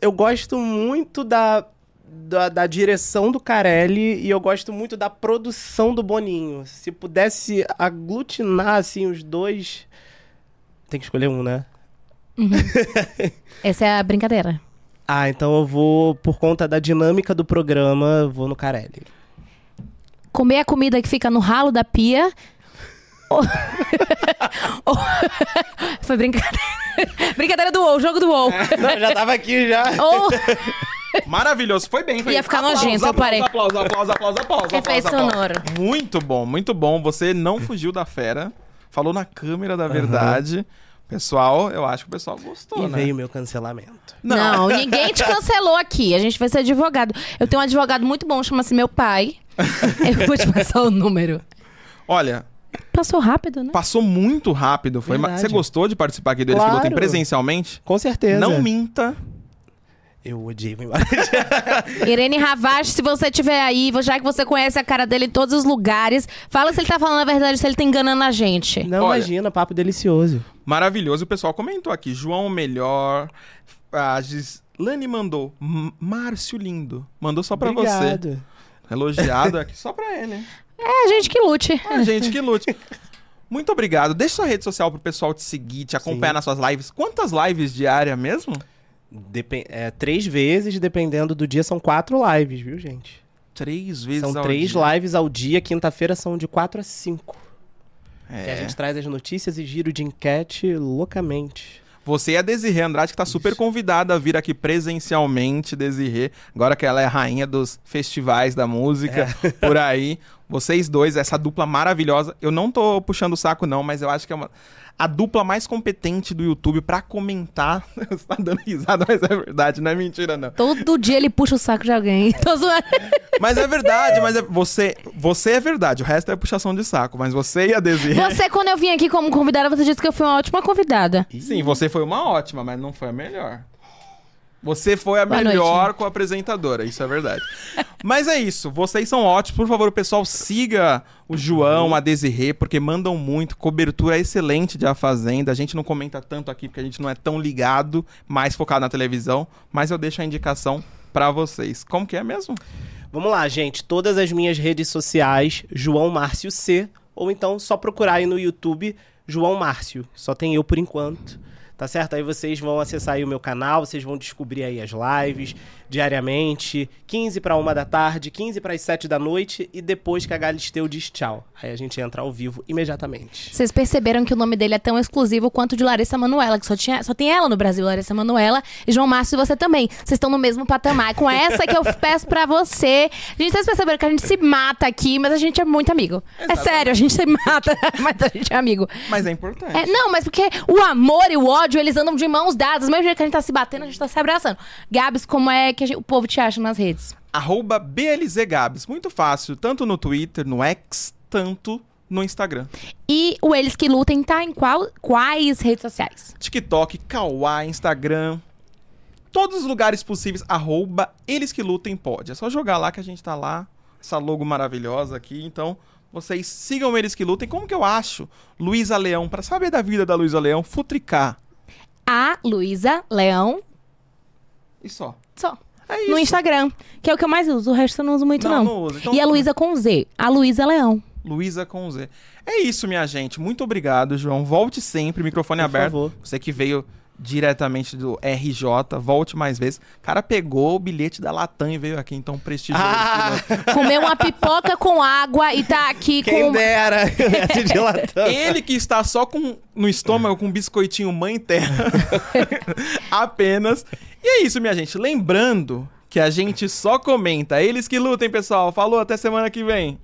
Eu gosto muito da, da, da direção do Carelli e eu gosto muito da produção do Boninho. Se pudesse aglutinar, assim, os dois. Tem que escolher um, né? Essa é a brincadeira. Ah, então eu vou, por conta da dinâmica do programa, vou no Carelli. Comer a comida que fica no ralo da pia. Foi brincadeira. brincadeira do WoW, jogo do WoW. Não, já tava aqui já. Ou Maravilhoso, foi bem. Foi Ia ficar Aplausos, nojento, eu aplausos, parei. Aplausos, aplausos, aplausos, aplausos. Efeito aplausos, sonoro. aplausos. Muito bom, muito bom. Você não fugiu da fera. Falou na câmera da verdade. Pessoal, eu acho que o pessoal gostou, E né? veio meu cancelamento. Não. ninguém te cancelou aqui. A gente vai ser advogado. Eu tenho um advogado muito bom, chama-se meu pai. Eu vou te passar o número. Olha, Passou rápido, né? passou muito rápido. Foi Verdade. Você gostou de participar aqui do Eles que Lutem Claro. presencialmente? Com certeza. Não minta. Eu odiei vou embora. Irene Ravache, se você estiver aí, já que você conhece a cara dele em todos os lugares, fala se ele tá falando a verdade, se ele tá enganando a gente. Não, Olha. imagina, papo delicioso. Maravilhoso. O pessoal comentou aqui. João Melhor. A Gislane mandou. M- Márcio Lindo. Mandou só pra você. Obrigado. Elogiado aqui só pra ele. É a gente que lute. A gente que lute. Muito obrigado. Deixa sua rede social pro pessoal te seguir, te acompanhar Sim. nas suas lives. Quantas lives diárias mesmo? Depen- é, três vezes, dependendo do dia, são quatro lives, viu, gente? Três vezes São ao três dia. lives ao dia. Quinta-feira são de quatro a cinco. Que a É. gente traz as notícias e giro de enquete loucamente. Você e a Desirê Andrade, que tá super convidada a vir aqui presencialmente, Desirê. Agora que ela é a rainha dos festivais da música É. por aí. Vocês dois, essa dupla maravilhosa. Eu não tô puxando o saco, não, mas eu acho que é uma. A dupla mais competente do YouTube pra comentar. Você tá dando risada, mas é verdade, não é mentira, não. Todo dia ele puxa o saco de alguém. Tô zoando. Mas é verdade, mas é- você, você é verdade, o resto é puxação de saco. Mas você e a Desirê. Você, quando eu vim aqui como convidada, você disse que eu fui uma ótima convidada. Sim, você foi uma ótima, mas não foi a melhor. Você foi a Boa melhor noite. com a apresentadora, isso é verdade. Mas é isso, vocês são ótimos. Por favor, pessoal, siga o João, a Desirê, porque mandam muito. Cobertura excelente de A Fazenda. A gente não comenta tanto aqui porque a gente não é tão ligado, mais focado na televisão. Mas eu deixo a indicação pra vocês. Como que é mesmo? Vamos lá, gente. Todas as minhas redes sociais, João Márcio C. Ou então só procurar aí no YouTube João Márcio. Só tem eu por enquanto. Tá certo? Aí vocês vão acessar aí o meu canal, vocês vão descobrir aí as lives diariamente, 15 para uma da tarde, 15 para as 7 da noite e depois que a Galisteu diz tchau. Aí a gente entra ao vivo imediatamente. Vocês perceberam que o nome dele é tão exclusivo quanto o de Larissa Manoela, que só, tinha, só tem ela no Brasil, Larissa Manoela e João Márcio e você também. Vocês estão no mesmo patamar. Com essa que eu peço pra você. Gente, vocês perceberam que a gente se mata aqui, mas a gente é muito amigo. É sério, a gente se mata, mas a gente é amigo. Mas é importante. É, não, mas porque o amor e o ódio, eles andam de mãos dadas. Mesmo jeito que a gente tá se batendo, a gente tá se abraçando. Gabs, como é que gente- o povo te acha nas redes? Arroba BLZGabs. Muito fácil, tanto no Twitter, no X, tanto no Instagram. E o Eles Que Lutem tá em qual, quais redes sociais? TikTok, Kawaii, Instagram, todos os lugares possíveis, arroba eles que lutem pode. É só jogar lá que a gente tá lá, essa logo maravilhosa aqui, então vocês sigam eles que lutem. Como que eu acho Luísa Leão, pra saber da vida da Luísa Leão, futricar. A Luísa Leão, E só. só. É isso. No Instagram, que é o que eu mais uso. O resto eu não uso muito, Não, não. não uso. Então e a. Luísa com Z. A Luísa Leão. Luísa com Z. É isso, minha gente. Muito obrigado, João. Volte sempre, microfone Por aberto. favor. Você que veio diretamente do RJ, volte mais vezes. O cara pegou o bilhete da Latam e veio aqui, então prestigiou. Ah, Comeu uma pipoca com água e tá aqui quem com. dera esse dilatando. Ele que está só com no estômago com um biscoitinho mãe terra. Apenas. E é isso, minha gente. Lembrando que a gente só comenta. Eles que lutem, pessoal. Falou, até semana que vem.